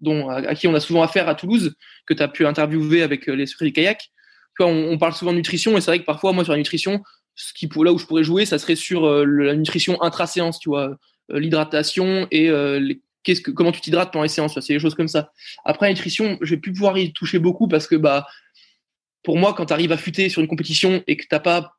dont à, qui on a souvent affaire à Toulouse, que tu as pu interviewer avec les secrets du kayak, tu vois, on, parle souvent de nutrition et c'est vrai que parfois, moi, sur la nutrition, ce qui là où je pourrais jouer, ça serait sur la nutrition intra-séance, tu vois euh, l'hydratation et euh, les, qu'est-ce que, comment tu t'hydrates pendant les séances. C'est des choses comme ça. Après, la nutrition, je vais plus pouvoir y toucher beaucoup parce que bah, pour moi, quand tu arrives à futer sur une compétition et que t'as pas,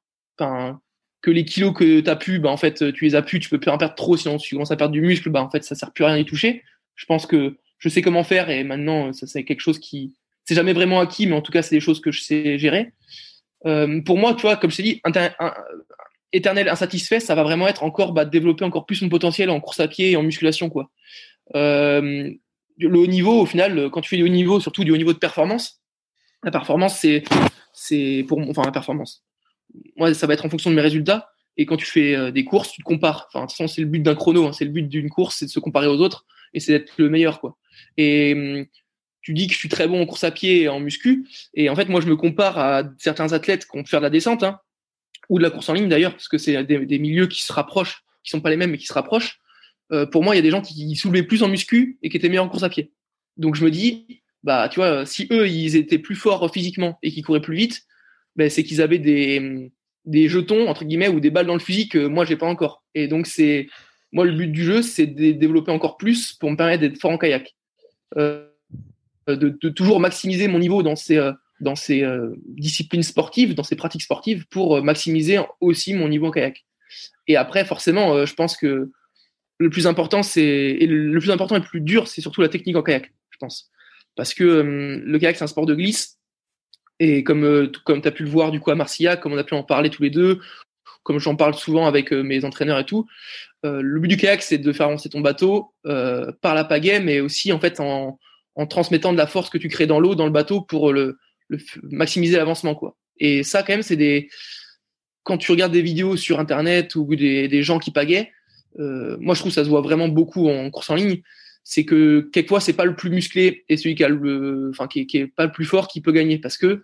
que les kilos que tu as pu, bah, en fait, tu les as pu, tu peux plus en perdre trop, sinon tu commences à perdre du muscle, bah, en fait, ça sert plus à rien d'y toucher. Je pense que je sais comment faire et maintenant, c'est quelque chose qui, c'est jamais vraiment acquis, mais en tout cas, c'est des choses que je sais gérer. Euh, pour moi, tu vois, comme je t'ai dit, éternel insatisfait, ça va vraiment être encore bah, développer encore plus mon potentiel en course à pied et en musculation. Euh, le haut niveau, au final, quand tu fais du haut niveau, surtout du haut niveau de performance, la performance, c'est, c'est pour enfin la performance. Moi, ça va être en fonction de mes résultats. Et quand tu fais euh, des courses, tu te compares. Enfin, de toute façon, c'est le but d'un chrono, hein. c'est le but d'une course, c'est de se comparer aux autres et c'est d'être le meilleur, quoi. Et hum, tu dis que je suis très bon en course à pied et en muscu. Et en fait, moi, je me compare à certains athlètes qui ont pu faire de la descente. Hein ou de la course en ligne d'ailleurs, parce que c'est des, milieux qui se rapprochent, qui sont pas les mêmes, mais qui se rapprochent. Euh, pour moi, il y a des gens qui soulevaient plus en muscu et qui étaient meilleurs en course à pied. Donc je me dis, bah tu vois, si eux ils étaient plus forts physiquement et qu'ils couraient plus vite, ben, c'est qu'ils avaient des, jetons entre guillemets ou des balles dans le fusil que moi j'ai pas encore. Et donc c'est moi le but du jeu, c'est de développer encore plus pour me permettre d'être fort en kayak, euh, de, toujours maximiser mon niveau dans ces euh, euh, disciplines sportives, dans ces pratiques sportives, pour maximiser aussi mon niveau en kayak. Et après, forcément, je pense que le plus important, c'est le plus important et le plus dur, c'est surtout la technique en kayak, je pense, parce que le kayak c'est un sport de glisse. Et comme comme tu as pu le voir du coup à Marcia, comme on a pu en parler tous les deux, comme j'en parle souvent avec mes entraîneurs et tout, le but du kayak c'est de faire avancer ton bateau par la pagaie, mais aussi en fait en, en transmettant de la force que tu crées dans l'eau, dans le bateau pour le maximiser l'avancement quoi. Et ça quand même c'est des quand tu regardes des vidéos sur internet ou des, des gens qui pagaient, euh, moi je trouve ça se voit vraiment beaucoup en course en ligne, c'est que quelquefois c'est pas le plus musclé et celui qui a pas le plus fort qui peut gagner. Parce que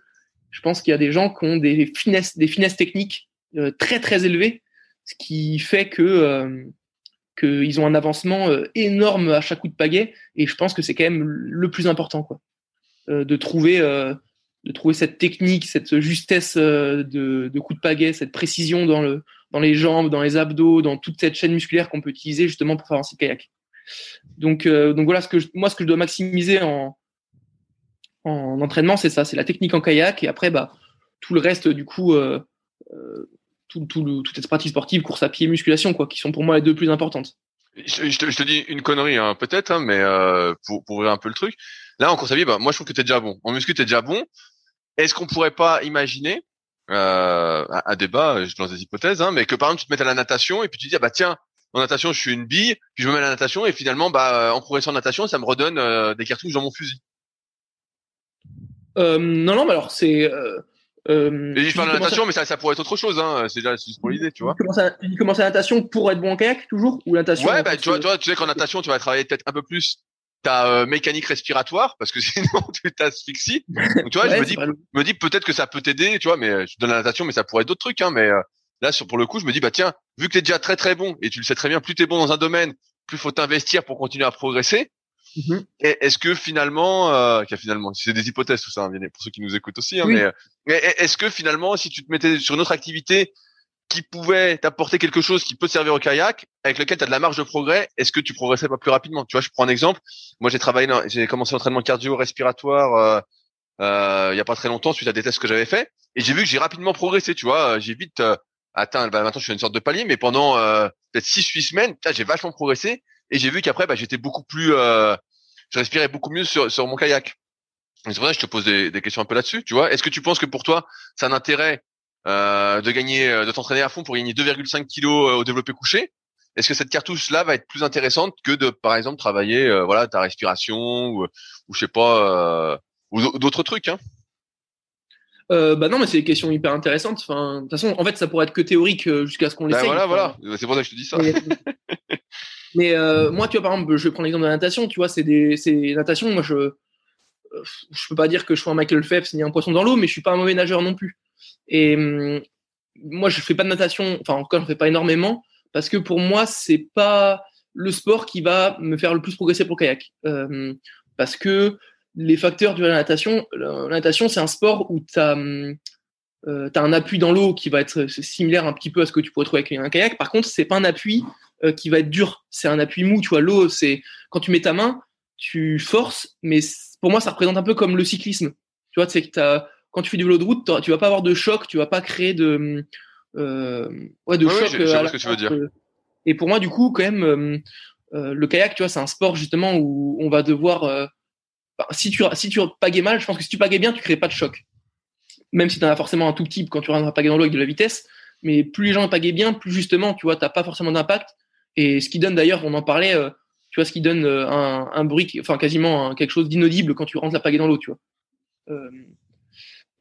je pense qu'il y a des gens qui ont des finesses des techniques euh, très très élevées, ce qui fait que euh, qu'ils ont un avancement euh, énorme à chaque coup de pagaie. Et je pense que c'est quand même le plus important quoi. De trouver de trouver cette technique, cette justesse de, de coup de pagaie, cette précision dans, le, dans les jambes, dans les abdos, dans toute cette chaîne musculaire qu'on peut utiliser justement pour faire avancer le kayak. Donc, euh, donc voilà, ce que moi, ce que je dois maximiser en, en entraînement, c'est ça, c'est la technique en kayak et après, bah, tout le reste, du coup, euh, euh tout, tout le, toute cette pratique sportive, course à pied, musculation, quoi, qui sont pour moi les deux plus importantes. Je, je, te, je dis une connerie, hein, peut-être, hein, mais pour, pour ouvrir un peu le truc. Là, en course à pied, bah, moi, je trouve que tu es déjà bon. En muscu, tu es déjà bon. Est-ce qu'on pourrait pas imaginer un débat, je lance des hypothèses, hein, mais que par exemple tu te mets à la natation et puis tu dis ah bah tiens en natation je suis une bille, puis je me mets à la natation et finalement bah en progressant en natation ça me redonne euh, des cartouches dans mon fusil. Euh, non non mais alors c'est euh, euh, je parle de natation, mais ça, ça pourrait être autre chose. Hein. C'est déjà juste pour l'idée, tu vois. Tu commences, à, la natation pour être bon en kayak toujours ou la natation Ouais, bah tu vois, tu vois, tu sais qu'en natation, tu vas travailler peut-être un peu plus ta euh, mécanique respiratoire parce que sinon tu t'asphyxies. Donc tu vois, je me dis, me dis peut-être que ça peut t'aider, tu vois, mais euh, je donne la natation, mais ça pourrait être d'autres trucs, hein. Mais euh, là, sur pour le coup, je me dis bah tiens, vu que t'es déjà très très bon et tu le sais très bien, plus t'es bon dans un domaine, plus faut t'investir pour continuer à progresser. Mhm. Est-ce que finalement, euh, finalement, c'est des hypothèses tout ça, hein, pour ceux qui nous écoutent aussi, hein, mais, mais est-ce que finalement, si tu te mettais sur une autre activité qui pouvait t'apporter quelque chose qui peut te servir au kayak, avec lequel tu as de la marge de progrès, est-ce que tu progressais pas plus rapidement? Tu vois, je prends un exemple. Moi, j'ai travaillé, j'ai commencé l'entraînement cardio-respiratoire euh, euh, il y a pas très longtemps suite à des tests que j'avais fait, et j'ai vu que j'ai rapidement progressé. Tu vois, j'ai vite euh, atteint. Bah, maintenant, je suis une sorte de palier, mais pendant euh, peut-être six, huit semaines, j'ai vachement progressé, et j'ai vu qu'après, bah, j'étais beaucoup plus, euh, je respirais beaucoup mieux sur, sur mon kayak. C'est pour ça que je te pose des, des questions un peu là-dessus. Tu vois, est-ce que tu penses que pour toi, c'est un intérêt euh, de gagner, euh, de t'entraîner à fond pour gagner 2,5 kilos euh, au développé couché? Est-ce que cette cartouche là va être plus intéressante que de, par exemple, travailler, voilà, ta respiration ou, ou je sais pas, ou d'autres trucs, hein? Euh, bah non, mais c'est des questions hyper intéressantes. Enfin, de toute façon, en fait, ça pourrait être que théorique jusqu'à ce qu'on bah, l'essaye. voilà, voilà. C'est pour ça que je te dis ça. Mais, euh, moi, tu vois, par exemple, je vais prendre l'exemple de la natation. Tu vois, c'est des, c'est natation. Moi, je, je peux pas dire que je suis un Michael Phelps ni un poisson dans l'eau, mais je suis pas un mauvais nageur non plus. Et hum, moi, je fais pas de natation, enfin encore, je fais pas énormément parce que pour moi, c'est pas le sport qui va me faire le plus progresser pour kayak. Euh, parce que les facteurs de la natation, la natation, c'est un sport où tu as, hum, euh, un appui dans l'eau qui va être similaire un petit peu à ce que tu pourrais trouver avec un kayak. Par contre, c'est pas un appui euh, qui va être dur. C'est un appui mou. Tu vois, l'eau, c'est quand tu mets ta main, tu forces, mais pour moi, ça représente un peu comme le cyclisme. Tu vois, c'est que as quand tu fais du vélo de route, tu vas pas avoir de choc, tu vas pas créer de, euh, ouais, de choc. ce que tu veux dire. Et pour moi, du coup, quand même, euh, euh, le kayak, tu vois, c'est un sport justement où on va devoir. Si tu si tu pagais mal, je pense que si tu pagais bien, tu crées pas de choc. Même si tu en as forcément un tout petit quand tu rentres à pagaie dans l'eau avec de la vitesse, mais plus les gens pagaient bien, plus justement, tu vois, t'as pas forcément d'impact. Et ce qui donne d'ailleurs, on en parlait, tu vois, ce qui donne un, un bruit, enfin quasiment quelque chose d'inaudible quand tu rentres la pagaie dans l'eau, tu vois.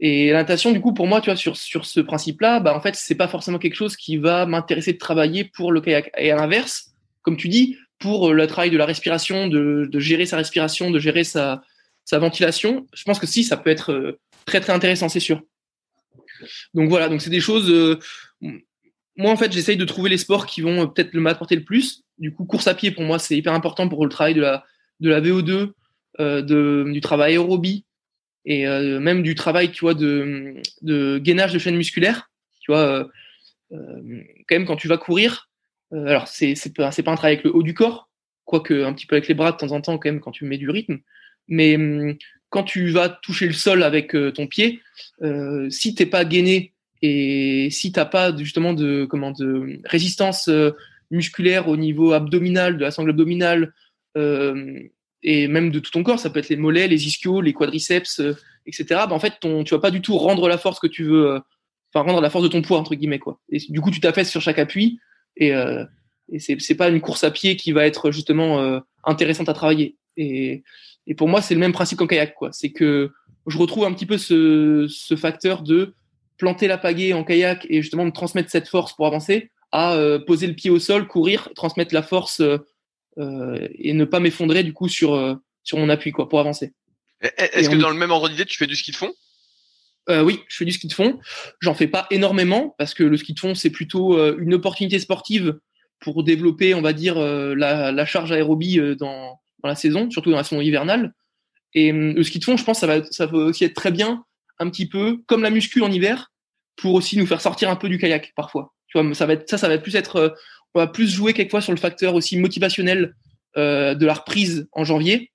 Et la natation, du coup, pour moi, tu vois, sur, sur ce principe-là, bah, en fait, c'est pas forcément quelque chose qui va m'intéresser de travailler pour le kayak. Et à l'inverse, comme tu dis, pour le travail de la respiration, de, gérer sa respiration, de gérer sa, ventilation, je pense que si, ça peut être euh, très, très intéressant, c'est sûr. Donc voilà, donc c'est des choses. Euh, moi, en fait, j'essaye de trouver les sports qui vont euh, peut-être m'apporter le plus. Du coup, course à pied, pour moi, c'est hyper important pour le travail de la, de la VO2, euh, de, du travail aérobie, et euh, même du travail, tu vois, de, de gainage de chaîne musculaire. Tu vois, euh, euh, quand même, quand tu vas courir, alors c'est pas, pas un travail avec le haut du corps, quoique un petit peu avec les bras de temps en temps, quand tu mets du rythme. Mais hum, quand tu vas toucher le sol avec ton pied, euh, si t'es pas gainé et si t'as pas justement de comment de résistance musculaire au niveau abdominal, de la sangle abdominale, euh, et même de tout ton corps, ça peut être les mollets, les ischios, les quadriceps, euh, etc. Bah, en fait, ton, tu vas pas du tout rendre la force que tu veux, euh, enfin rendre la force de ton poids entre guillemets quoi. Et du coup, tu t'affaisses sur chaque appui et, euh, et c'est c'est pas une course à pied qui va être justement euh, intéressante à travailler. Et, et pour moi, c'est le même principe qu'en kayak quoi. C'est que je retrouve un petit peu ce, ce facteur de planter la pagaie en kayak et justement de transmettre cette force pour avancer à poser le pied au sol, courir, transmettre la force euh, et ne pas m'effondrer du coup sur euh, sur mon appui quoi pour avancer. Est-ce que dans le même ordre d'idée, tu fais du ski de fond? Euh, oui, je fais du ski de fond. J'en fais pas énormément parce que le ski de fond c'est plutôt euh, une opportunité sportive pour développer, on va dire, la, la, charge aérobie dans, la saison, surtout dans la saison hivernale. Et hum, le ski de fond, je pense, ça va, aussi être très bien, un petit peu comme la muscu en hiver, pour aussi nous faire sortir un peu du kayak parfois. Tu vois, ça va être, ça, ça va plus être on va plus jouer quelquefois sur le facteur aussi motivationnel euh, de la reprise en janvier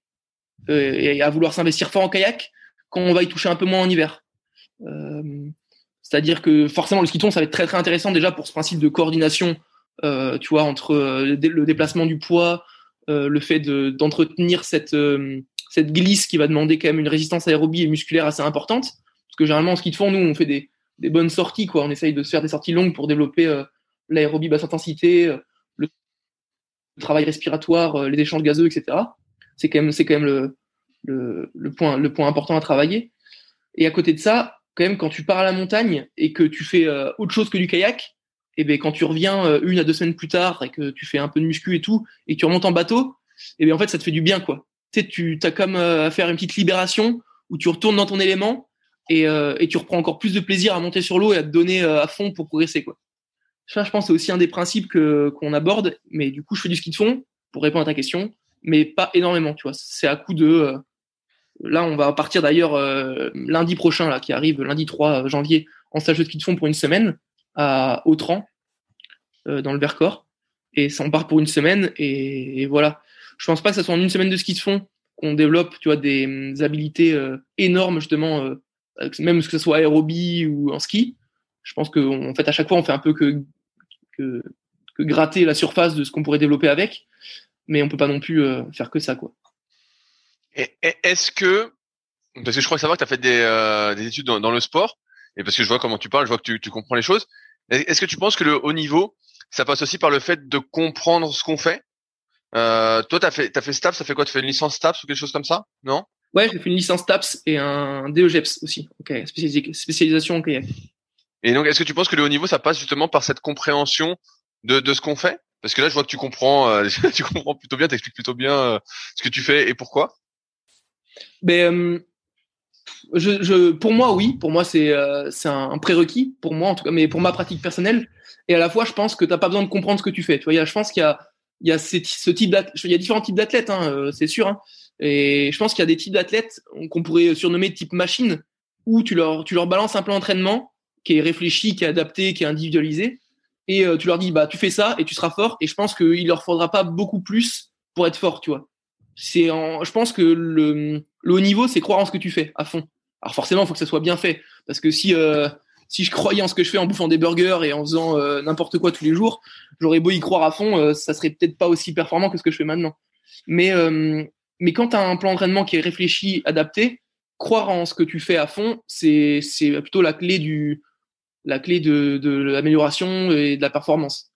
euh, et à vouloir s'investir fort en kayak quand on va y toucher un peu moins en hiver. Euh, c'est-à-dire que forcément le ski ça va être très très intéressant déjà pour ce principe de coordination, euh, tu vois, entre euh, le déplacement du poids, le fait d'entretenir cette cette glisse qui va demander quand même une résistance aérobie et musculaire assez importante. Parce que généralement en ski de nous on fait des, des bonnes sorties, quoi. On essaye de se faire des sorties longues pour développer l'aérobie basse intensité, le travail respiratoire, les échanges gazeux, etc. C'est quand même, quand même le, le, point, le point important à travailler. Et à côté de ça, quand tu pars à la montagne et que tu fais euh, autre chose que du kayak, et ben quand tu reviens une à deux semaines plus tard et que tu fais un peu de muscu et tout, et que tu remontes en bateau, et bien en fait ça te fait du bien quoi. Tu sais, tu as comme à faire une petite libération où tu retournes dans ton élément et, tu reprends encore plus de plaisir à monter sur l'eau et à te donner à fond pour progresser quoi. Ça, je pense, c'est aussi un des principes qu'on aborde. Mais du coup, je fais du ski de fond pour répondre à ta question. mais pas énormément, tu vois. C'est à coup de Là, on va partir d'ailleurs lundi prochain, qui arrive lundi 3 janvier, en stage de ski de fond pour une semaine à Autran, dans le Vercors. Et ça, on part pour une semaine. Et, voilà. Je pense pas que ça soit en une semaine de ski de fond qu'on développe, tu vois, des, habilités énormes, justement, même que ce soit aérobie ou en ski. Je pense qu'en fait, à chaque fois, on fait un peu que, gratter la surface de ce qu'on pourrait développer avec. Mais on peut pas non plus faire que ça. Est-ce que, parce que je crois savoir que tu as fait des, euh, des études dans, le sport, et parce que je vois comment tu parles, je vois que tu, tu comprends les choses. Est-ce que tu penses que le haut niveau, ça passe aussi par le fait de comprendre ce qu'on fait? Euh, Toi, tu as fait, as fait STAPS, ça fait quoi? Tu fais une licence STAPS ou quelque chose comme ça? Non? Ouais, j'ai fait une licence STAPS et un DEGEPS aussi, ok, spécialisation en kayak. Et donc, est-ce que tu penses que le haut niveau, ça passe justement par cette compréhension de, de ce qu'on fait? Parce que là, je vois que tu comprends, euh, tu comprends plutôt bien, t'expliques plutôt bien euh, ce que tu fais et pourquoi. Mais euh, je, pour moi, oui. Pour moi, c'est euh, un, prérequis. Pour moi, en tout cas, mais pour ma pratique personnelle. Et à la fois, je pense que t'as pas besoin de comprendre ce que tu fais. Tu vois, je pense qu'il y a y ce y a différents types d'athlètes, hein, euh, c'est sûr. Hein. Et je pense qu'il y a des types d'athlètes qu'on pourrait surnommer type machine, où tu leur tu leur balances un plan d'entraînement qui est réfléchi, qui est adapté, qui est individualisé, et tu leur dis bah tu fais ça et tu seras fort. Et je pense qu'il leur faudra pas beaucoup plus pour être fort, tu vois c'est je pense que le, le haut niveau, c'est croire en ce que tu fais à fond. Alors forcément, il faut que ça soit bien fait, parce que si euh, si je croyais en ce que je fais en bouffant des burgers et en faisant euh, n'importe quoi tous les jours, j'aurais beau y croire à fond, euh, ça serait peut-être pas aussi performant que ce que je fais maintenant. Mais mais quand tu as un plan d'entraînement qui est réfléchi, adapté, croire en ce que tu fais à fond, c'est c'est plutôt la clé du la clé de, de l'amélioration et de la performance.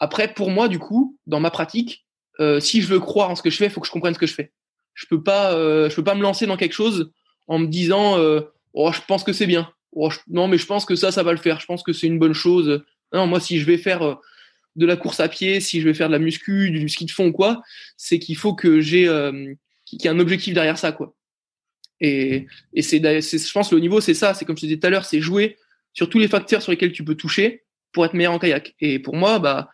Après, pour moi, du coup, dans ma pratique, euh, si je veux croire en ce que je fais, il faut que je comprenne ce que je fais. Je peux pas, euh, je peux pas me lancer dans quelque chose en me disant, euh, oh, je pense que c'est bien. Oh, non, mais je pense que ça, ça va le faire. Je pense que c'est une bonne chose. Non, moi, si je vais faire de la course à pied, si je vais faire de la muscu, du ski de fond ou quoi, c'est qu'il faut que j'ai, qu'il y ait un objectif derrière ça, quoi. Et, et c'est, je pense, le niveau, c'est ça. C'est comme je disais tout à l'heure, c'est jouer sur tous les facteurs sur lesquels tu peux toucher pour être meilleur en kayak. Et pour moi, bah,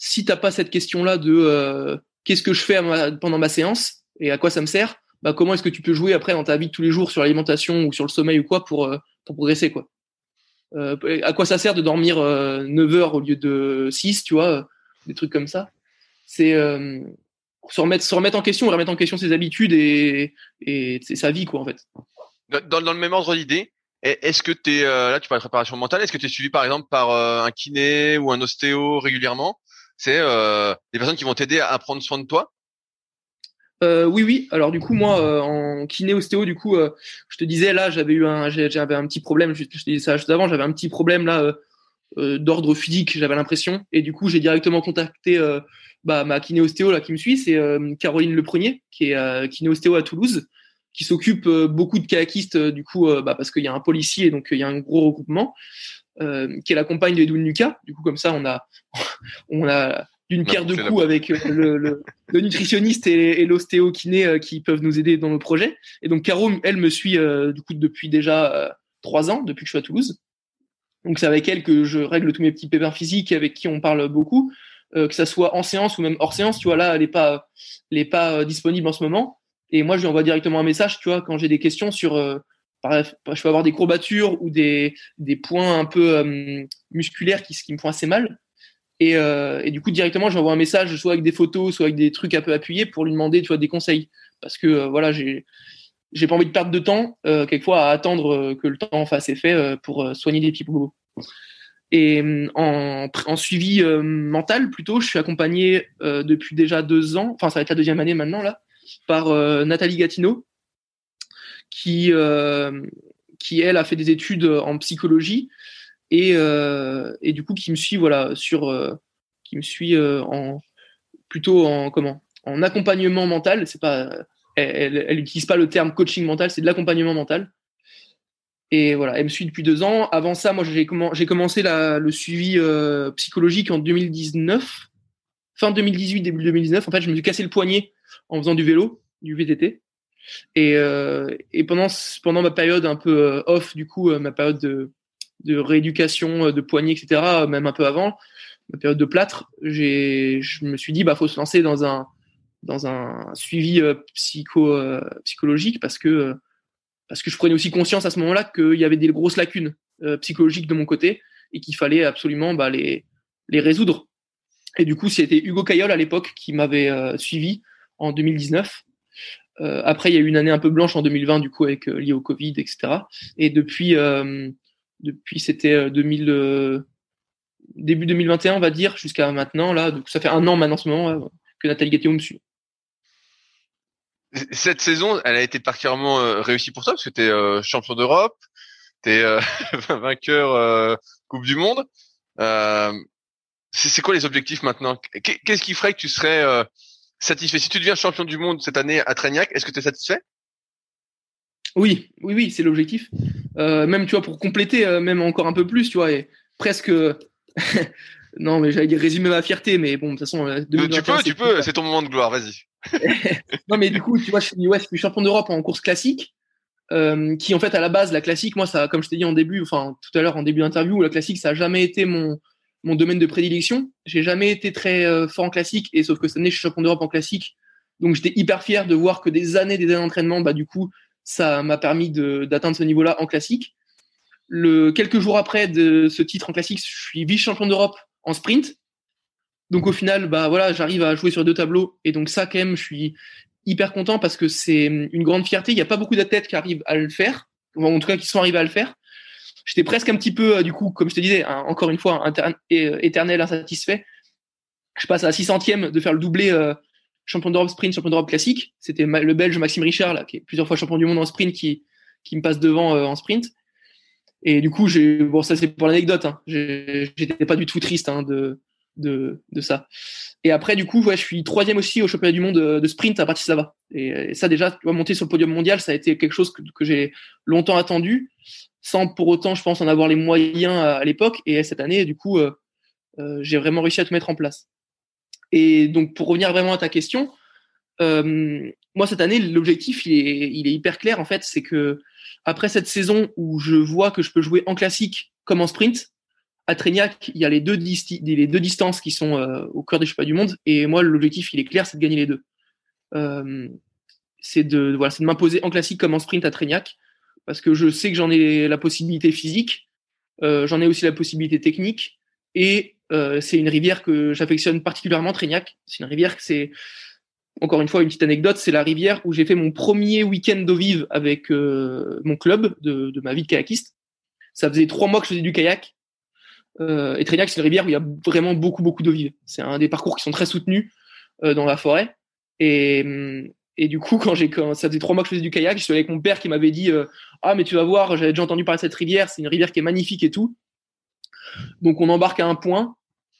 si t'as pas cette question-là de euh, qu'est-ce que je fais pendant ma séance et à quoi ça me sert, bah comment est-ce que tu peux jouer après dans ta vie de tous les jours sur l'alimentation ou sur le sommeil ou quoi pour, euh, progresser quoi? Euh, à quoi ça sert de dormir 9 heures au lieu de 6, tu vois, des trucs comme ça? C'est se remettre, en question, remettre en question ses habitudes et, et sa vie quoi en fait. Dans, dans le même ordre d'idée, est-ce que tu es là tu parles de préparation mentale, est-ce que tu es suivi par exemple par un kiné ou un ostéo régulièrement? C'est euh, des personnes qui vont t'aider à prendre soin de toi? Euh, oui, oui. Alors du coup, moi, euh, en kiné ostéo, du coup, je te disais là, j'avais eu un, j'avais un petit problème. Je, te disais ça juste avant. J'avais un petit problème là d'ordre physique. J'avais l'impression, et du coup, j'ai directement contacté bah, ma kiné ostéo là qui me suit. C'est Caroline Leprenier, qui est kiné ostéo à Toulouse, qui s'occupe beaucoup de kayakistes. du coup, bah, parce qu'il y a un policier, donc il y a un gros regroupement. Euh, qui est la compagne de Lucas. Du coup, comme ça, on a, on a d'une pierre deux coups avec euh, le, le, le, nutritionniste et, et l'ostéokiné euh, qui peuvent nous aider dans nos projets. Et donc, Caro, elle me suit du coup depuis déjà trois ans, depuis que je suis à Toulouse. Donc, c'est avec elle que je règle tous mes petits pépins physiques, avec qui on parle beaucoup, que ça soit en séance ou même hors séance. Tu vois, là, elle est pas, elle est pas disponible en ce moment. Et moi, je lui envoie directement un message, tu vois, quand j'ai des questions sur je peux avoir des courbatures ou des, des points un peu euh, musculaires qui, me font assez mal. Et, euh, et du coup, directement, j'envoie un message, soit avec des photos, soit avec des trucs un peu appuyés pour lui demander, des conseils. Parce que, euh, voilà, j'ai, j'ai pas envie de perdre de temps, quelquefois, à attendre que le temps fasse effet pour soigner des petits bobos. Et en, en suivi mental, plutôt, je suis accompagné depuis déjà deux ans, enfin, ça va être la deuxième année maintenant, là, par Nathalie Gatineau, qui, euh, qui elle a fait des études en psychologie et, euh, et du coup qui me suit voilà sur euh, qui me suit en plutôt en comment en accompagnement mental. C'est pas elle n'utilise pas le terme coaching mental c'est de l'accompagnement mental. Et voilà elle me suit depuis deux ans. Avant ça moi j'ai commencé la, le suivi psychologique en 2019 fin 2018 début 2019 en fait je me suis cassé le poignet en faisant du vélo du VTT et, euh, et pendant, pendant ma période un peu euh, off, du coup, euh, ma période de, rééducation, de poignée, etc., même un peu avant, ma période de plâtre, je me suis dit, bah, faut se lancer dans un, dans un suivi psycho psychologique parce que parce que je prenais aussi conscience à ce moment-là qu'il y avait des grosses lacunes psychologiques de mon côté et qu'il fallait absolument bah, les les résoudre. Et du coup, c'était Hugo Caillol à l'époque qui m'avait suivi en 2019 euh, après, il y a eu une année un peu blanche en 2020, du coup, avec euh, lié au Covid, etc. Et depuis, euh, depuis c'était 2000, début 2021, on va dire, jusqu'à maintenant, là, donc ça fait un an maintenant, en ce moment, que Nathalie Gattillon me suit. Cette saison, elle a été particulièrement réussie pour toi parce que tu es champion d'Europe, tu es vainqueur Coupe du Monde. c'est quoi les objectifs maintenant? Qu'est-ce qui ferait que tu serais satisfait. Si tu deviens champion du monde cette année à Trignac, est-ce que tu es satisfait? Oui, oui, oui, c'est l'objectif. Euh, même, tu vois, pour compléter, euh, même encore un peu plus, tu vois, et presque. non, mais j'allais dire résumer ma fierté, mais bon, de toute façon. Euh, tu peux, tu peux, c'est ton moment de gloire, vas-y. non, mais du coup, tu vois, je suis, ouais, je suis champion d'Europe en course classique. qui en fait à la base la classique moi ça comme je t'ai dit en début enfin tout à l'heure en début d'interview la classique ça a jamais été mon mon domaine de prédilection. J'ai jamais été très euh, fort en classique, et sauf que cette année, je suis champion d'Europe en classique. Donc, j'étais hyper fier de voir que des années, des années d'entraînement, bah, du coup, ça m'a permis d'atteindre ce niveau-là en classique. Le, quelques jours après de ce titre en classique, je suis vice-champion d'Europe en sprint. Donc, au final, bah, voilà, j'arrive à jouer sur deux tableaux. Et donc, ça, quand même, je suis hyper content parce que c'est une grande fierté. Il n'y a pas beaucoup d'athlètes qui arrivent à le faire, en tout cas, qui sont arrivés à le faire j'étais presque un petit peu, euh, du coup, comme je te disais, encore une fois, euh, éternel insatisfait. Je passe à la 600e de faire le doublé euh, champion d'Europe sprint, champion d'Europe classique. C'était le Belge Maxime Richard, là, qui est plusieurs fois champion du monde en sprint, qui, qui me passe devant en sprint. Et du coup, bon, ça c'est pour l'anecdote, hein. j'étais pas du tout triste hein, de, de, ça. Et après, du coup, ouais, je suis troisième aussi au championnat du monde de, sprint à Bratislava. Et, et ça, déjà, monter sur le podium mondial, ça a été quelque chose que j'ai longtemps attendu sans pour autant, je pense, en avoir les moyens à, l'époque. Et cette année, du coup, euh, euh, j'ai vraiment réussi à tout mettre en place. Et donc, pour revenir vraiment à ta question, euh, moi, cette année, l'objectif, il est, hyper clair, en fait. C'est que après cette saison où je vois que je peux jouer en classique comme en sprint, à Trégnac, il y a les deux, distances qui sont au cœur des championnats du monde. Et moi, l'objectif, il est clair, c'est de gagner les deux. c'est de, voilà, de m'imposer en classique comme en sprint à Trégnac parce que je sais que j'en ai la possibilité physique, euh, j'en ai aussi la possibilité technique, et euh, c'est une rivière que j'affectionne particulièrement, Trégnac. C'est une rivière que c'est, encore une fois, une petite anecdote, c'est la rivière où j'ai fait mon premier week-end d'eau vive avec euh, mon club de, ma vie de kayakiste. Ça faisait trois mois que je faisais du kayak. Et Trégnac, c'est une rivière où il y a vraiment beaucoup, beaucoup d'eau vive. C'est un des parcours qui sont très soutenus dans la forêt. Et, hum, et du coup, quand j'ai, ça faisait trois mois que je faisais du kayak, je suis avec mon père qui m'avait dit euh, Ah, mais tu vas voir, j'avais déjà entendu parler de cette rivière, c'est une rivière qui est magnifique et tout. Donc, on embarque à un point,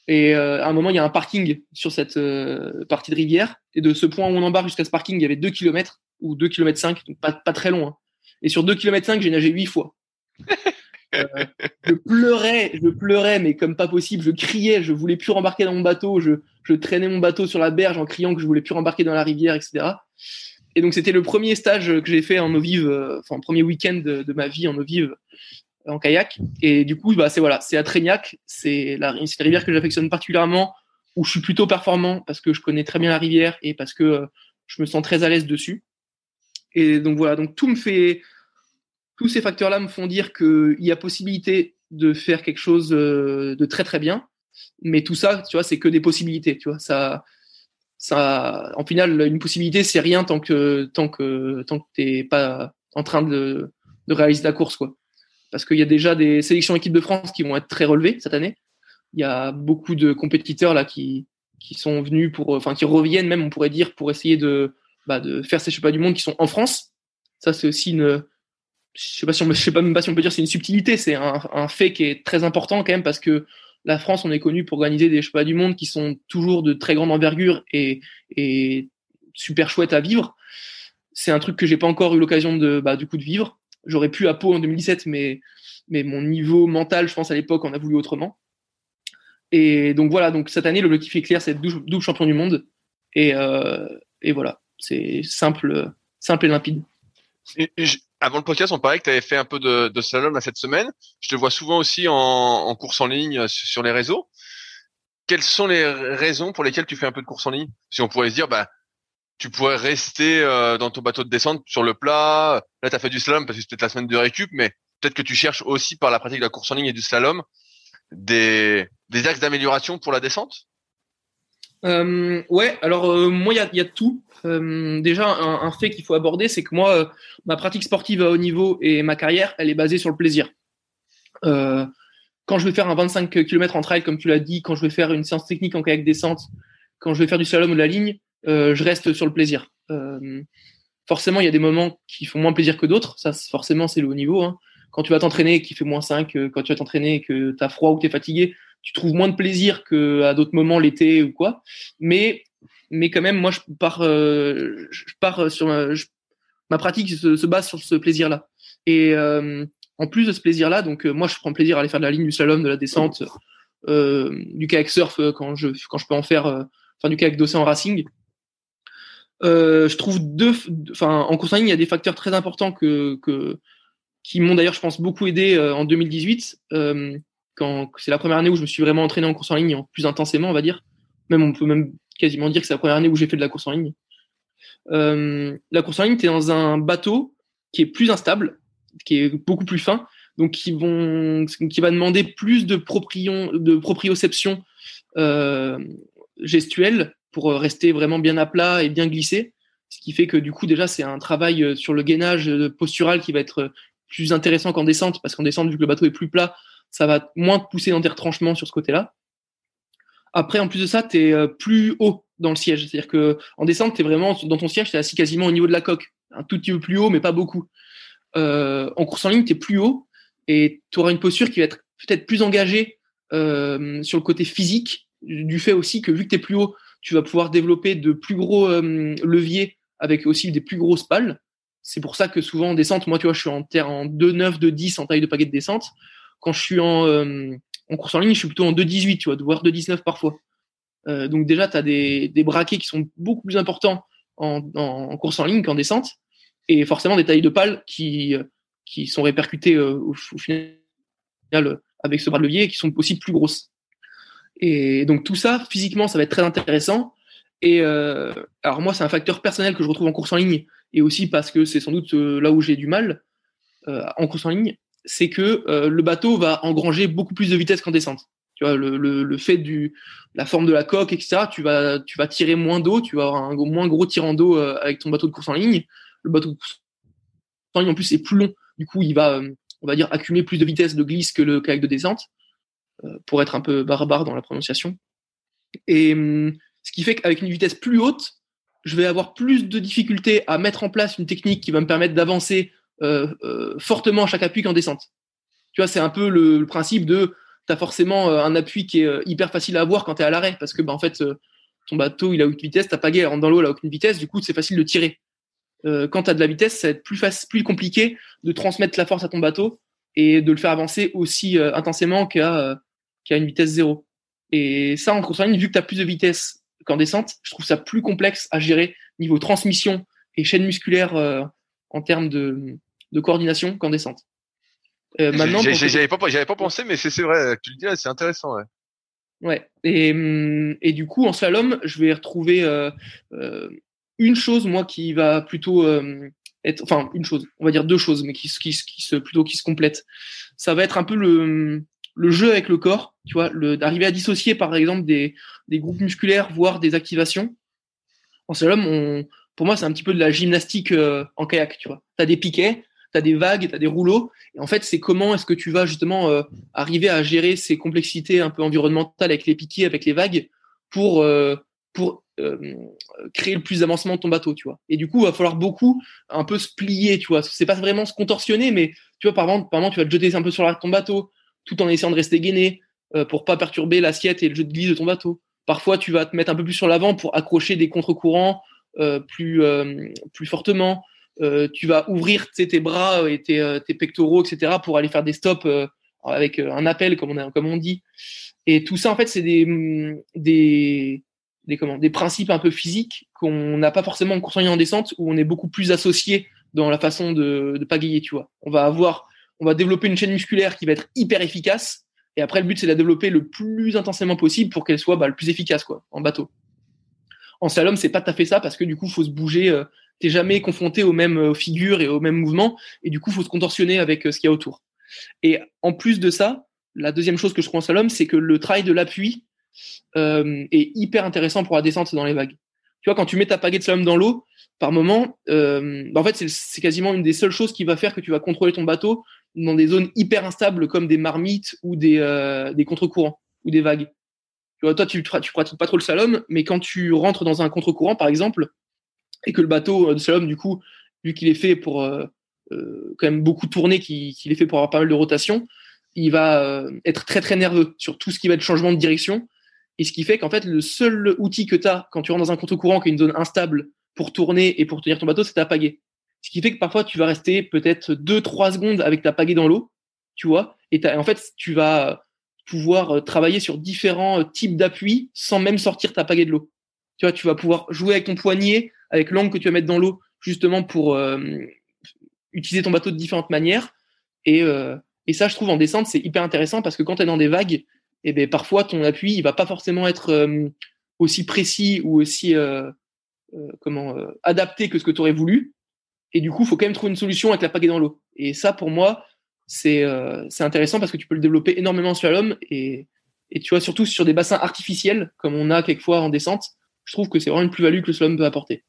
et euh, à un moment, il y a un parking sur cette euh, partie de rivière. Et de ce point où on embarque jusqu'à ce parking, il y avait 2 km ou 2 km 5, donc pas, pas très loin. Et sur 2 km 5, j'ai nagé 8 fois. Euh, je pleurais, je pleurais, mais comme pas possible. Je criais, je voulais plus rembarquer dans mon bateau. Je, je traînais mon bateau sur la berge en criant que je voulais plus rembarquer dans la rivière, etc. Et donc c'était le premier stage que j'ai fait en eau vive, euh, enfin premier week-end de, ma vie en eau vive en kayak. Et du coup, bah c'est voilà, c'est à Trégnac, c'est la, rivière que j'affectionne particulièrement, où je suis plutôt performant parce que je connais très bien la rivière et parce que euh, je me sens très à l'aise dessus. Et donc voilà, donc tout me fait tous ces facteurs-là me font dire qu'il y a possibilité de faire quelque chose euh, de très très bien. Mais tout ça, tu vois, c'est que des possibilités. Tu vois, ça, ça, en final, une possibilité, c'est rien tant que tant que tant que t'es pas en train de, de réaliser la course, quoi. Parce qu'il y a déjà des sélections équipe de France qui vont être très relevées cette année. Il y a beaucoup de compétiteurs là qui qui sont venus pour, enfin, qui reviennent même, on pourrait dire, pour essayer de bah, de faire ces championnats du monde qui sont en France. Ça, c'est aussi une je sais pas si je sais pas même pas si on peut dire c'est une subtilité, c'est un, un, fait qui est très important quand même parce que la France, on est connu pour organiser des championnats du monde qui sont toujours de très grande envergure et, super chouettes à vivre. C'est un truc que j'ai pas encore eu l'occasion de, bah, du coup, de vivre. J'aurais pu à Pau en 2017, mais, mon niveau mental, je pense à l'époque, on a voulu autrement. Et donc voilà, donc cette année, l'objectif est clair, c'est double, double champion du monde. Et, euh, et voilà, c'est simple, simple et limpide. Avant le podcast, on parlait que tu avais fait un peu de, de slalom à cette semaine. Je te vois souvent aussi en, en course en ligne euh, sur les réseaux. Quelles sont les raisons pour lesquelles tu fais un peu de course en ligne? Si on pourrait se dire, bah, tu pourrais rester dans ton bateau de descente sur le plat. Là, tu as fait du slalom parce que c'était ta semaine de récup, mais peut-être que tu cherches aussi par la pratique de la course en ligne et du slalom des, des axes d'amélioration pour la descente? Euh, Ouais, alors euh, moi, il y a, y a, tout. Euh, déjà, un, un fait qu'il faut aborder, c'est que moi, euh, ma pratique sportive à haut niveau et ma carrière, elle est basée sur le plaisir. Euh, quand je vais faire un 25 km en trail, comme tu l'as dit, quand je vais faire une séance technique en kayak descente, quand je vais faire du slalom ou de la ligne, je reste sur le plaisir. forcément, il y a des moments qui font moins plaisir que d'autres. Ça, forcément, c'est le haut niveau. Hein quand tu vas t'entraîner et qu'il fait moins 5, euh, quand tu vas t'entraîner et que tu as froid ou que tu es fatigué, tu trouves moins de plaisir qu'à d'autres moments l'été ou quoi. Mais, mais quand même, moi, je pars, euh, je pars sur ma, ma pratique se, base sur ce plaisir-là. Et euh, en plus de ce plaisir-là, donc moi, je prends plaisir à aller faire de la ligne, du slalom, de la descente, du kayak surf quand je, quand je peux en faire, enfin du kayak d'océan racing. je trouve deux, enfin en course en ligne, il y a des facteurs très importants que, que qui m'ont d'ailleurs, je pense, beaucoup aidé euh, en 2018, euh, c'est la première année où je me suis vraiment entraîné en course en ligne plus intensément, on va dire. Même on peut même quasiment dire que c'est la première année où j'ai fait de la course en ligne. Euh, la course en ligne, tu es dans un bateau qui est plus instable, qui est beaucoup plus fin, donc qui va demander plus de proprioception euh, gestuelle pour rester vraiment bien à plat et bien glisser. Ce qui fait que du coup déjà c'est un travail sur le gainage postural qui va être plus intéressant qu'en descente, parce qu'en descente, vu que le bateau est plus plat, ça va moins te pousser dans tes retranchements sur ce côté-là. Après, en plus de ça, tu es euh, plus haut dans le siège. C'est-à-dire que en descente, tu es vraiment dans ton siège, tu es assis quasiment au niveau de la coque. Un tout petit peu plus haut, mais pas beaucoup. Euh, en course en ligne, tu es plus haut et tu auras une posture qui va être peut-être plus engagée euh, sur le côté physique, du fait aussi que vu que tu es plus haut, tu vas pouvoir développer de plus gros leviers avec aussi des plus grosses pales. C'est pour ça que souvent en descente, moi, tu vois, je suis en terre en 2,9, 2,10 en taille de paquet de descente. Quand je suis en, euh, en course en ligne, je suis plutôt en 2,18, tu vois, voire 2,19 parfois. Euh, donc déjà, tu as des, braquets qui sont beaucoup plus importants en, course en ligne qu'en descente. Et forcément, des tailles de pales qui, qui sont répercutées euh, au, final avec ce bras de levier qui sont aussi plus grosses. Et donc tout ça, physiquement, ça va être très intéressant. Et euh, alors moi, c'est un facteur personnel que je retrouve en course en ligne et aussi parce que c'est sans doute euh, là où j'ai du mal euh, en course en ligne, c'est que euh, le bateau va engranger beaucoup plus de vitesse qu'en descente. Tu vois, le, le, le, fait du la forme de la coque, etc. Tu vas tu vas tirer moins d'eau, tu vas avoir un moins gros tirant d'eau avec ton bateau de course en ligne. Le bateau de course en ligne en plus est plus long, du coup il va on va dire accumuler plus de vitesse de glisse que le kayak de descente pour être un peu barbare dans la prononciation. Et hum, ce qui fait qu'avec une vitesse plus haute, je vais avoir plus de difficultés à mettre en place une technique qui va me permettre d'avancer euh, euh, fortement à chaque appui qu'en descente. Tu vois, c'est un peu le, principe de tu as forcément euh, un appui qui est hyper facile à avoir quand tu es à l'arrêt parce que bah, en fait ton bateau il a aucune vitesse, ta pagaie elle rentre dans l'eau, elle a aucune vitesse, du coup c'est facile de tirer. quand tu as de la vitesse, ça va être plus facile, plus compliqué de transmettre la force à ton bateau et de le faire avancer aussi intensément qu'à une vitesse zéro. Et ça en course vu que tu as plus de vitesse qu'en descente. Je trouve ça plus complexe à gérer niveau transmission et chaîne musculaire euh, en termes de, de coordination qu'en descente. Euh, maintenant, j'avais pas, pas pensé, mais c'est vrai, tu le dis, c'est intéressant. Ouais. Ouais. Et, hum, et du coup, en slalom, je vais retrouver euh, euh, une chose, moi, qui va plutôt euh, être, enfin, une chose, on va dire deux choses, mais qui, qui, qui se plutôt qui se complètent. Ça va être un peu le le jeu avec le corps, tu vois, d'arriver à dissocier par exemple des, des, groupes musculaires, voire des activations. En slalom, on, pour moi, c'est un petit peu de la gymnastique euh, en kayak, tu vois. Tu as des piquets, tu as des vagues, tu as des rouleaux. Et en fait, c'est comment est-ce que tu vas justement euh, arriver à gérer ces complexités un peu environnementales avec les piquets, avec les vagues, pour, euh, pour créer le plus d'avancement de ton bateau, tu vois. Et du coup, il va falloir beaucoup un peu se plier, tu vois. C'est pas vraiment se contorsionner, mais tu vois, par tu vas te jeter un peu sur ton bateau, tout en essayant de rester gainé euh, pour pas perturber l'assiette et le jeu de glisse de ton bateau. Parfois, tu vas te mettre un peu plus sur l'avant pour accrocher des contre-courants euh, plus, euh, plus fortement. Euh, tu vas ouvrir tes bras et tes, tes, pectoraux, etc., pour aller faire des stops avec un appel, comme on, dit. Et tout ça, en fait, c'est des, des, des, comment, des principes un peu physiques qu'on n'a pas forcément en course en descente, où on est beaucoup plus associé dans la façon de, de pagayer, tu vois. On va avoir on va développer une chaîne musculaire qui va être hyper efficace. Et après, le but, c'est de la développer le plus intensément possible pour qu'elle soit bah, le plus efficace quoi, en bateau. En slalom, c'est pas tout à fait ça parce que du coup, faut se bouger. Euh, T'es jamais confronté aux mêmes euh, figures et aux mêmes mouvements et du coup, faut se contorsionner avec euh, ce qu'il y a autour. Et en plus de ça, la deuxième chose que je trouve en slalom, c'est que le travail de l'appui euh, est hyper intéressant pour la descente dans les vagues. Tu vois, quand tu mets ta pagaie de slalom dans l'eau, par moment, euh, bah, en fait, c'est quasiment une des seules choses qui va faire que tu vas contrôler ton bateau dans des zones hyper instables comme des marmites ou des, euh, des contre-courants ou des vagues. Tu vois, toi, tu, tu pratiques pas trop le slalom, mais quand tu rentres dans un contre-courant, par exemple, et que le bateau de slalom, du coup, vu qu'il est fait pour euh, euh quand même beaucoup tourner, qu'il est fait pour avoir pas mal de rotation, il va euh, être très très nerveux sur tout ce qui va être changement de direction. Et ce qui fait qu'en fait, le seul outil que tu as quand tu rentres dans un contre-courant qui est une zone instable pour tourner et pour tenir ton bateau, c'est ta pagaie. Ce qui fait que parfois, tu vas rester peut-être 2-3 secondes avec ta pagaie dans l'eau, tu vois, et en fait, tu vas pouvoir travailler sur différents types d'appuis sans même sortir ta pagaie de l'eau. Tu vois, tu vas pouvoir jouer avec ton poignet, avec l'angle que tu vas mettre dans l'eau, justement pour euh, utiliser ton bateau de différentes manières. Et, euh, et ça, je trouve en descente, c'est hyper intéressant parce que quand tu es dans des vagues, et eh ben, parfois ton appui, il va pas forcément être euh, aussi précis ou aussi comment adapté que ce que tu aurais voulu. Et du coup, il faut quand même trouver une solution avec la pagaie dans l'eau. Et ça, pour moi, c'est euh, intéressant parce que tu peux le développer énormément sur l'homme et, et tu vois, surtout sur des bassins artificiels, comme on a quelquefois en descente, je trouve que c'est vraiment une plus-value que le slalom peut apporter.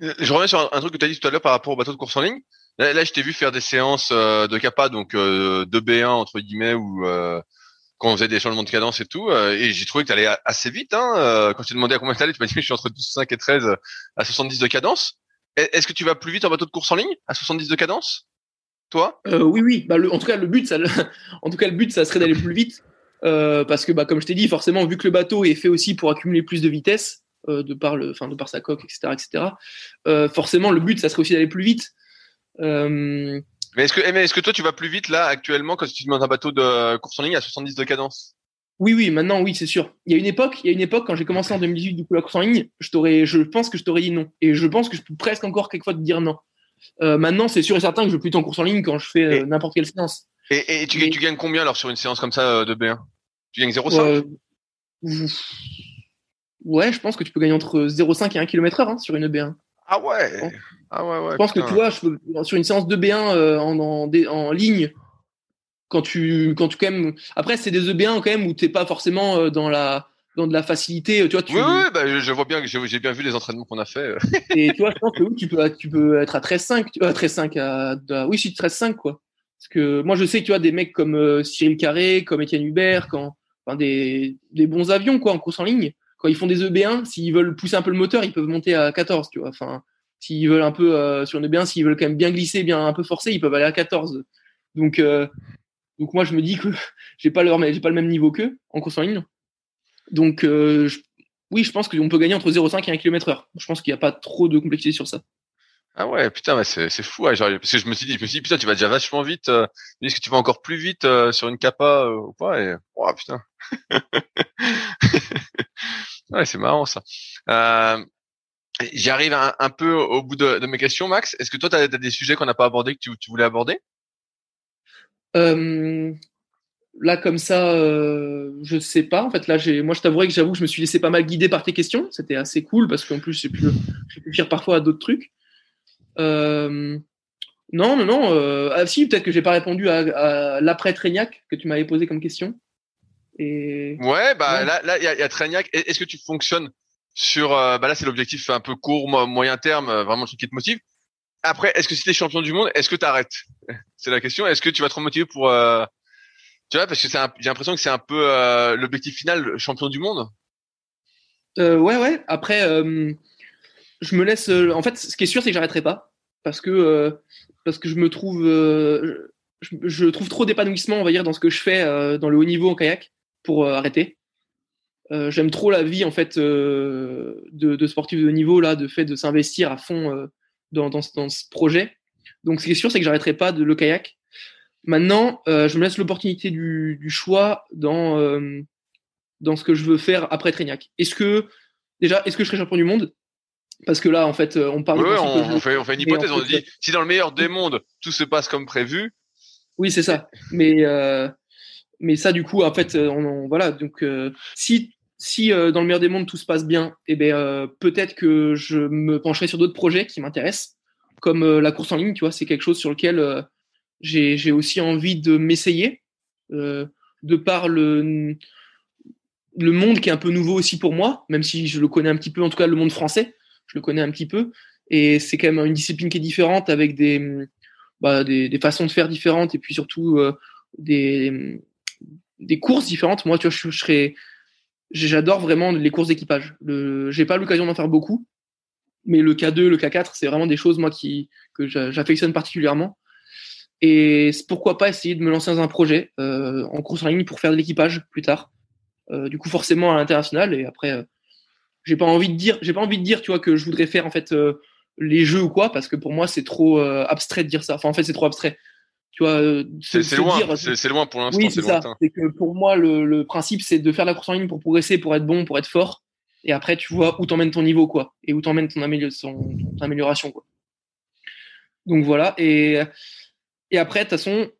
Je reviens sur un, truc que tu as dit tout à l'heure par rapport au bateau de course en ligne. Là, là je t'ai vu faire des séances euh, de capa, donc euh, de B1 entre guillemets, où euh, quand on faisait des changements de cadence et tout, euh, et j'ai trouvé que tu allais assez vite. Hein, euh, quand je t'ai demandé à combien tu tu m'as dit que je suis entre 12, 5 et 13 à 70 de cadence. Est-ce que tu vas plus vite en bateau de course en ligne à 70 de cadence Toi? Euh, Oui, oui. Bah, le, en tout cas, le but, ça, en tout cas, le but, ça serait d'aller plus vite, euh, parce que, bah, comme je t'ai dit, forcément, vu que le bateau est fait aussi pour accumuler plus de vitesse, euh, de par le, enfin, de par sa coque, etc., etc. Euh, forcément, le but, ça serait aussi d'aller plus vite. Euh, mais est-ce que, eh, est-ce que toi, tu vas plus vite là actuellement quand tu demandes un bateau de course en ligne à 70 de cadence? Oui, oui, maintenant, oui, c'est sûr. Il y a une époque, il y a une époque quand j'ai commencé en 2018 du coup la course en ligne, je t'aurais, je pense que je t'aurais dit non, et je pense que je peux presque encore quelquefois te dire non. Maintenant, c'est sûr et certain que je veux plus en course en ligne quand je fais n'importe quelle séance. Et, et tu, Mais... tu, gagnes combien alors sur une séance comme ça de B1 Tu gagnes 0,5 euh, Ouais, je pense que tu peux gagner entre 0,5 et 1 km heure hein, sur une B1. Ah ouais. Ah ouais, ouais. Je pense que tu vois, je sur une séance de B1 euh, en, en, en, ligne, quand tu, quand tu quand même. Après, c'est des EB1 quand même où t'es pas forcément euh, dans la, dans de la facilité. Tu vois, tu... Oui, oui, bah, je vois bien que j'ai bien vu les entraînements qu'on a fait. et tu vois, je pense que oui, tu peux, tu peux être à 13,5, tu vois, 13,5 à, à, oui, si 13,5 quoi. Parce que moi, je sais que tu vois des mecs comme euh, Cyril Carré, comme Étienne Hubert, quand, enfin, des, des bons avions quoi en course en ligne. Quand ils font des EB1, s'ils veulent pousser un peu le moteur, ils peuvent monter à 14, tu vois. Enfin, s'ils veulent un peu euh, sur EB1, s'ils veulent quand même bien glisser, bien un peu forcer, ils peuvent aller à 14. Donc euh, donc moi je me dis que j'ai pas pas le même niveau qu'eux en course en ligne. Donc euh, oui, je pense qu'on peut gagner entre 0,5 et 1 km heure. Je pense qu'il n'y a pas trop de complexité sur ça. Ah ouais, putain, ouais, c'est, c'est fou. Genre, parce que je me suis dit, je me suis dit, putain, tu vas déjà vachement vite. Euh, est-ce que tu vas encore plus vite euh, sur une capa euh, ou pas Et oh, putain. ouais, c'est marrant ça. J'arrive un, un, peu au bout de, mes questions, Max. Est-ce que toi, tu as, des sujets qu'on n'a pas abordés que tu, tu voulais aborder? Là comme ça, je sais pas. En fait, là, j'ai, moi, je t'avouerai que j'avoue que je me suis laissé pas mal guider par tes questions. C'était assez cool parce qu'en plus, j'ai pu, faire parfois à d'autres trucs. Euh, non, non, non. Euh, ah, si, peut-être que j'ai pas répondu à, à l'après Trégnac que tu m'avais posé comme question. Et ouais, bah ouais. là, là, il y a, y a Trégnac. Est-ce que tu fonctionnes sur, euh, bah là, c'est l'objectif un peu court, moyen terme, vraiment le truc qui te motive. Après, est-ce que si t'es champion du monde, est-ce que t'arrêtes C'est la question. Est-ce que tu vas te motiver pour, euh, tu vois, parce que c'est, j'ai l'impression que c'est un peu l'objectif final, champion du monde. Ouais, ouais. Après, je me laisse. en fait, ce qui est sûr, c'est que j'arrêterai pas, parce que parce que je me trouve, je, je, trouve trop d'épanouissement, on va dire, dans ce que je fais dans le haut niveau en kayak pour arrêter. j'aime trop la vie en fait de, de sportif de niveau là, de fait de s'investir à fond dans, dans, ce projet. Donc, ce qui est sûr, c'est que j'arrêterai pas de le kayak. Maintenant, euh, je me laisse l'opportunité du, choix dans, euh, dans ce que je veux faire après Trignac. Est-ce que, déjà, est-ce que je serai champion du monde? Parce que là, en fait, on parle. Oui, on, on, fait, on fait une hypothèse. On dit, si dans le meilleur des mondes, tout se passe comme prévu. Oui, c'est ça. Mais, euh, mais ça, du coup, en fait, on, on voilà. Donc, euh, si si euh, dans le meilleur des mondes tout se passe bien, eh ben, euh, peut-être que je me pencherai sur d'autres projets qui m'intéressent, comme euh, la course en ligne, tu vois, c'est quelque chose sur lequel j'ai aussi envie de m'essayer, de par le, le monde qui est un peu nouveau aussi pour moi, même si je le connais un petit peu, en tout cas le monde français, je le connais un petit peu, et c'est quand même une discipline qui est différente avec des, bah, des, façons de faire différentes et puis surtout des, des courses différentes. Moi, tu vois, je, serais j'adore vraiment les courses d'équipage. J'ai pas l'occasion d'en faire beaucoup, mais le K2, le K4, c'est vraiment des choses moi qui que j'affectionne particulièrement. Et pourquoi pas essayer de me lancer dans un projet euh, en course en ligne pour faire de l'équipage plus tard. Euh, du coup, forcément à l'international. Et après, euh, j'ai pas envie de dire, j'ai pas envie de dire, tu vois, que je voudrais faire en fait euh, les jeux ou quoi, parce que pour moi c'est trop euh, abstrait de dire ça. Enfin, en fait, c'est trop abstrait. Tu vois, euh, c'est loin, c'est loin pour l'instant. Oui, c'est ça. C'est que pour moi, le, le principe, c'est de faire la course en ligne pour progresser, pour être bon, pour être fort. Et après, tu vois où t'emmènes ton niveau, quoi, et où t'emmènes ton, amélioration, quoi. Donc voilà. Et, et après, de toute façon,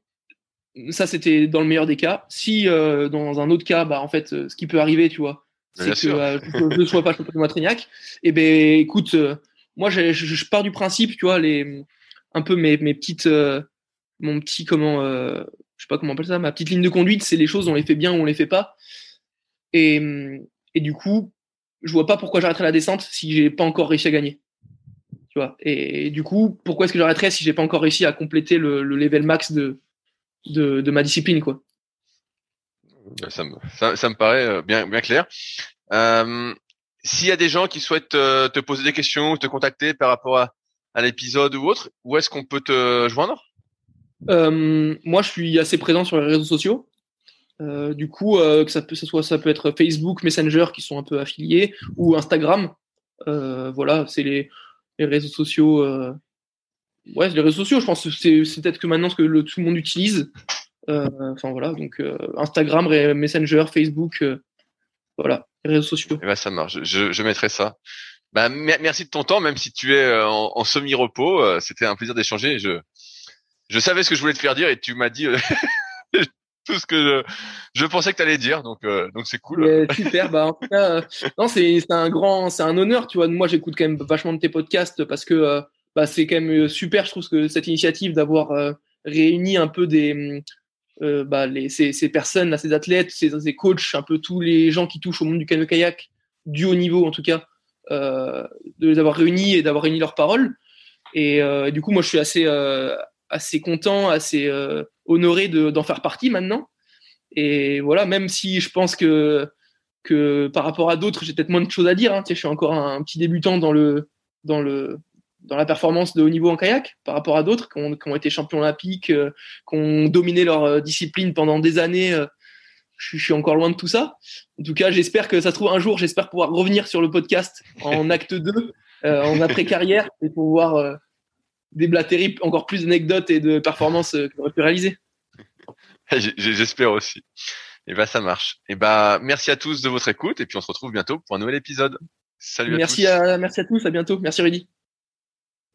ça c'était dans le meilleur des cas. Si euh, dans un autre cas, bah en fait, ce qui peut arriver, tu vois, c'est que euh, je ne sois pas champion Trignac. Et ben, écoute, euh, moi, je, je, pars du principe, tu vois, les un peu mes, mes petites mon petit comment euh, je sais pas comment on appelle ça ma petite ligne de conduite c'est les choses on les fait bien ou on les fait pas. Et, et du coup je vois pas pourquoi j'arrêterais la descente si j'ai pas encore réussi à gagner. Tu vois et, du coup pourquoi est-ce que j'arrêterais si j'ai pas encore réussi à compléter le, le level max de, de, de ma discipline quoi? Ça me ça, me paraît euh, bien bien clair euh, s'il y a des gens qui souhaitent euh, te poser des questions ou te contacter par rapport à, l'épisode ou autre où est-ce qu'on peut te joindre? Euh, moi, je suis assez présent sur les réseaux sociaux. Euh, du coup, euh, ça peut, ça peut être Facebook, Messenger qui sont un peu affiliés, ou Instagram. Euh, voilà, c'est les, les, réseaux sociaux. Euh, ouais, les réseaux sociaux. Je pense c'est, peut-être que maintenant ce que tout le monde utilise. Euh, enfin voilà, donc Instagram, Messenger, Facebook, voilà, les réseaux sociaux. Eh ben, ça marche. Je, je mettrai ça. Bah, merci de ton temps, même si tu es en, en semi-repos. C'était un plaisir d'échanger. Je, je savais ce que je voulais te faire dire et tu m'as dit euh, tout ce que je, je pensais que tu allais dire. Donc, euh, donc c'est cool. super. bah, en tout cas, euh, non, c'est, c'est un grand, c'est un honneur. Tu vois, moi, j'écoute quand même vachement de tes podcasts parce que bah, c'est quand même super. Je trouve que cette initiative d'avoir réuni un peu des, bah, les, ces, personnes, là, ces athlètes, ces, ces coachs, un peu tous les gens qui touchent au monde du canoë kayak, du haut niveau en tout cas, de les avoir réunis et d'avoir réuni leurs paroles. Et, et, du coup, moi, je suis assez assez content, assez euh, honoré d'en faire partie maintenant. Et voilà, même si je pense que que par rapport à d'autres, j'ai peut-être moins de choses à dire. Hein. Je suis encore un, petit débutant dans le dans le dans la performance de haut niveau en kayak par rapport à d'autres qui ont, qui ont, été champions olympiques, euh, qui ont dominé leur euh, discipline pendant des années. Euh, je, je, suis encore loin de tout ça. En tout cas, j'espère que ça se trouve un jour, j'espère pouvoir revenir sur le podcast en acte 2, euh, en après carrière et pouvoir déblatérer encore plus d'anecdotes et de performances qu'on aurait pu réaliser. J'espère aussi. Et bah ça marche. Et bah merci à tous de votre écoute et puis on se retrouve bientôt pour un nouvel épisode. Salut merci à tous. À, merci à tous, à bientôt. Merci Rudy.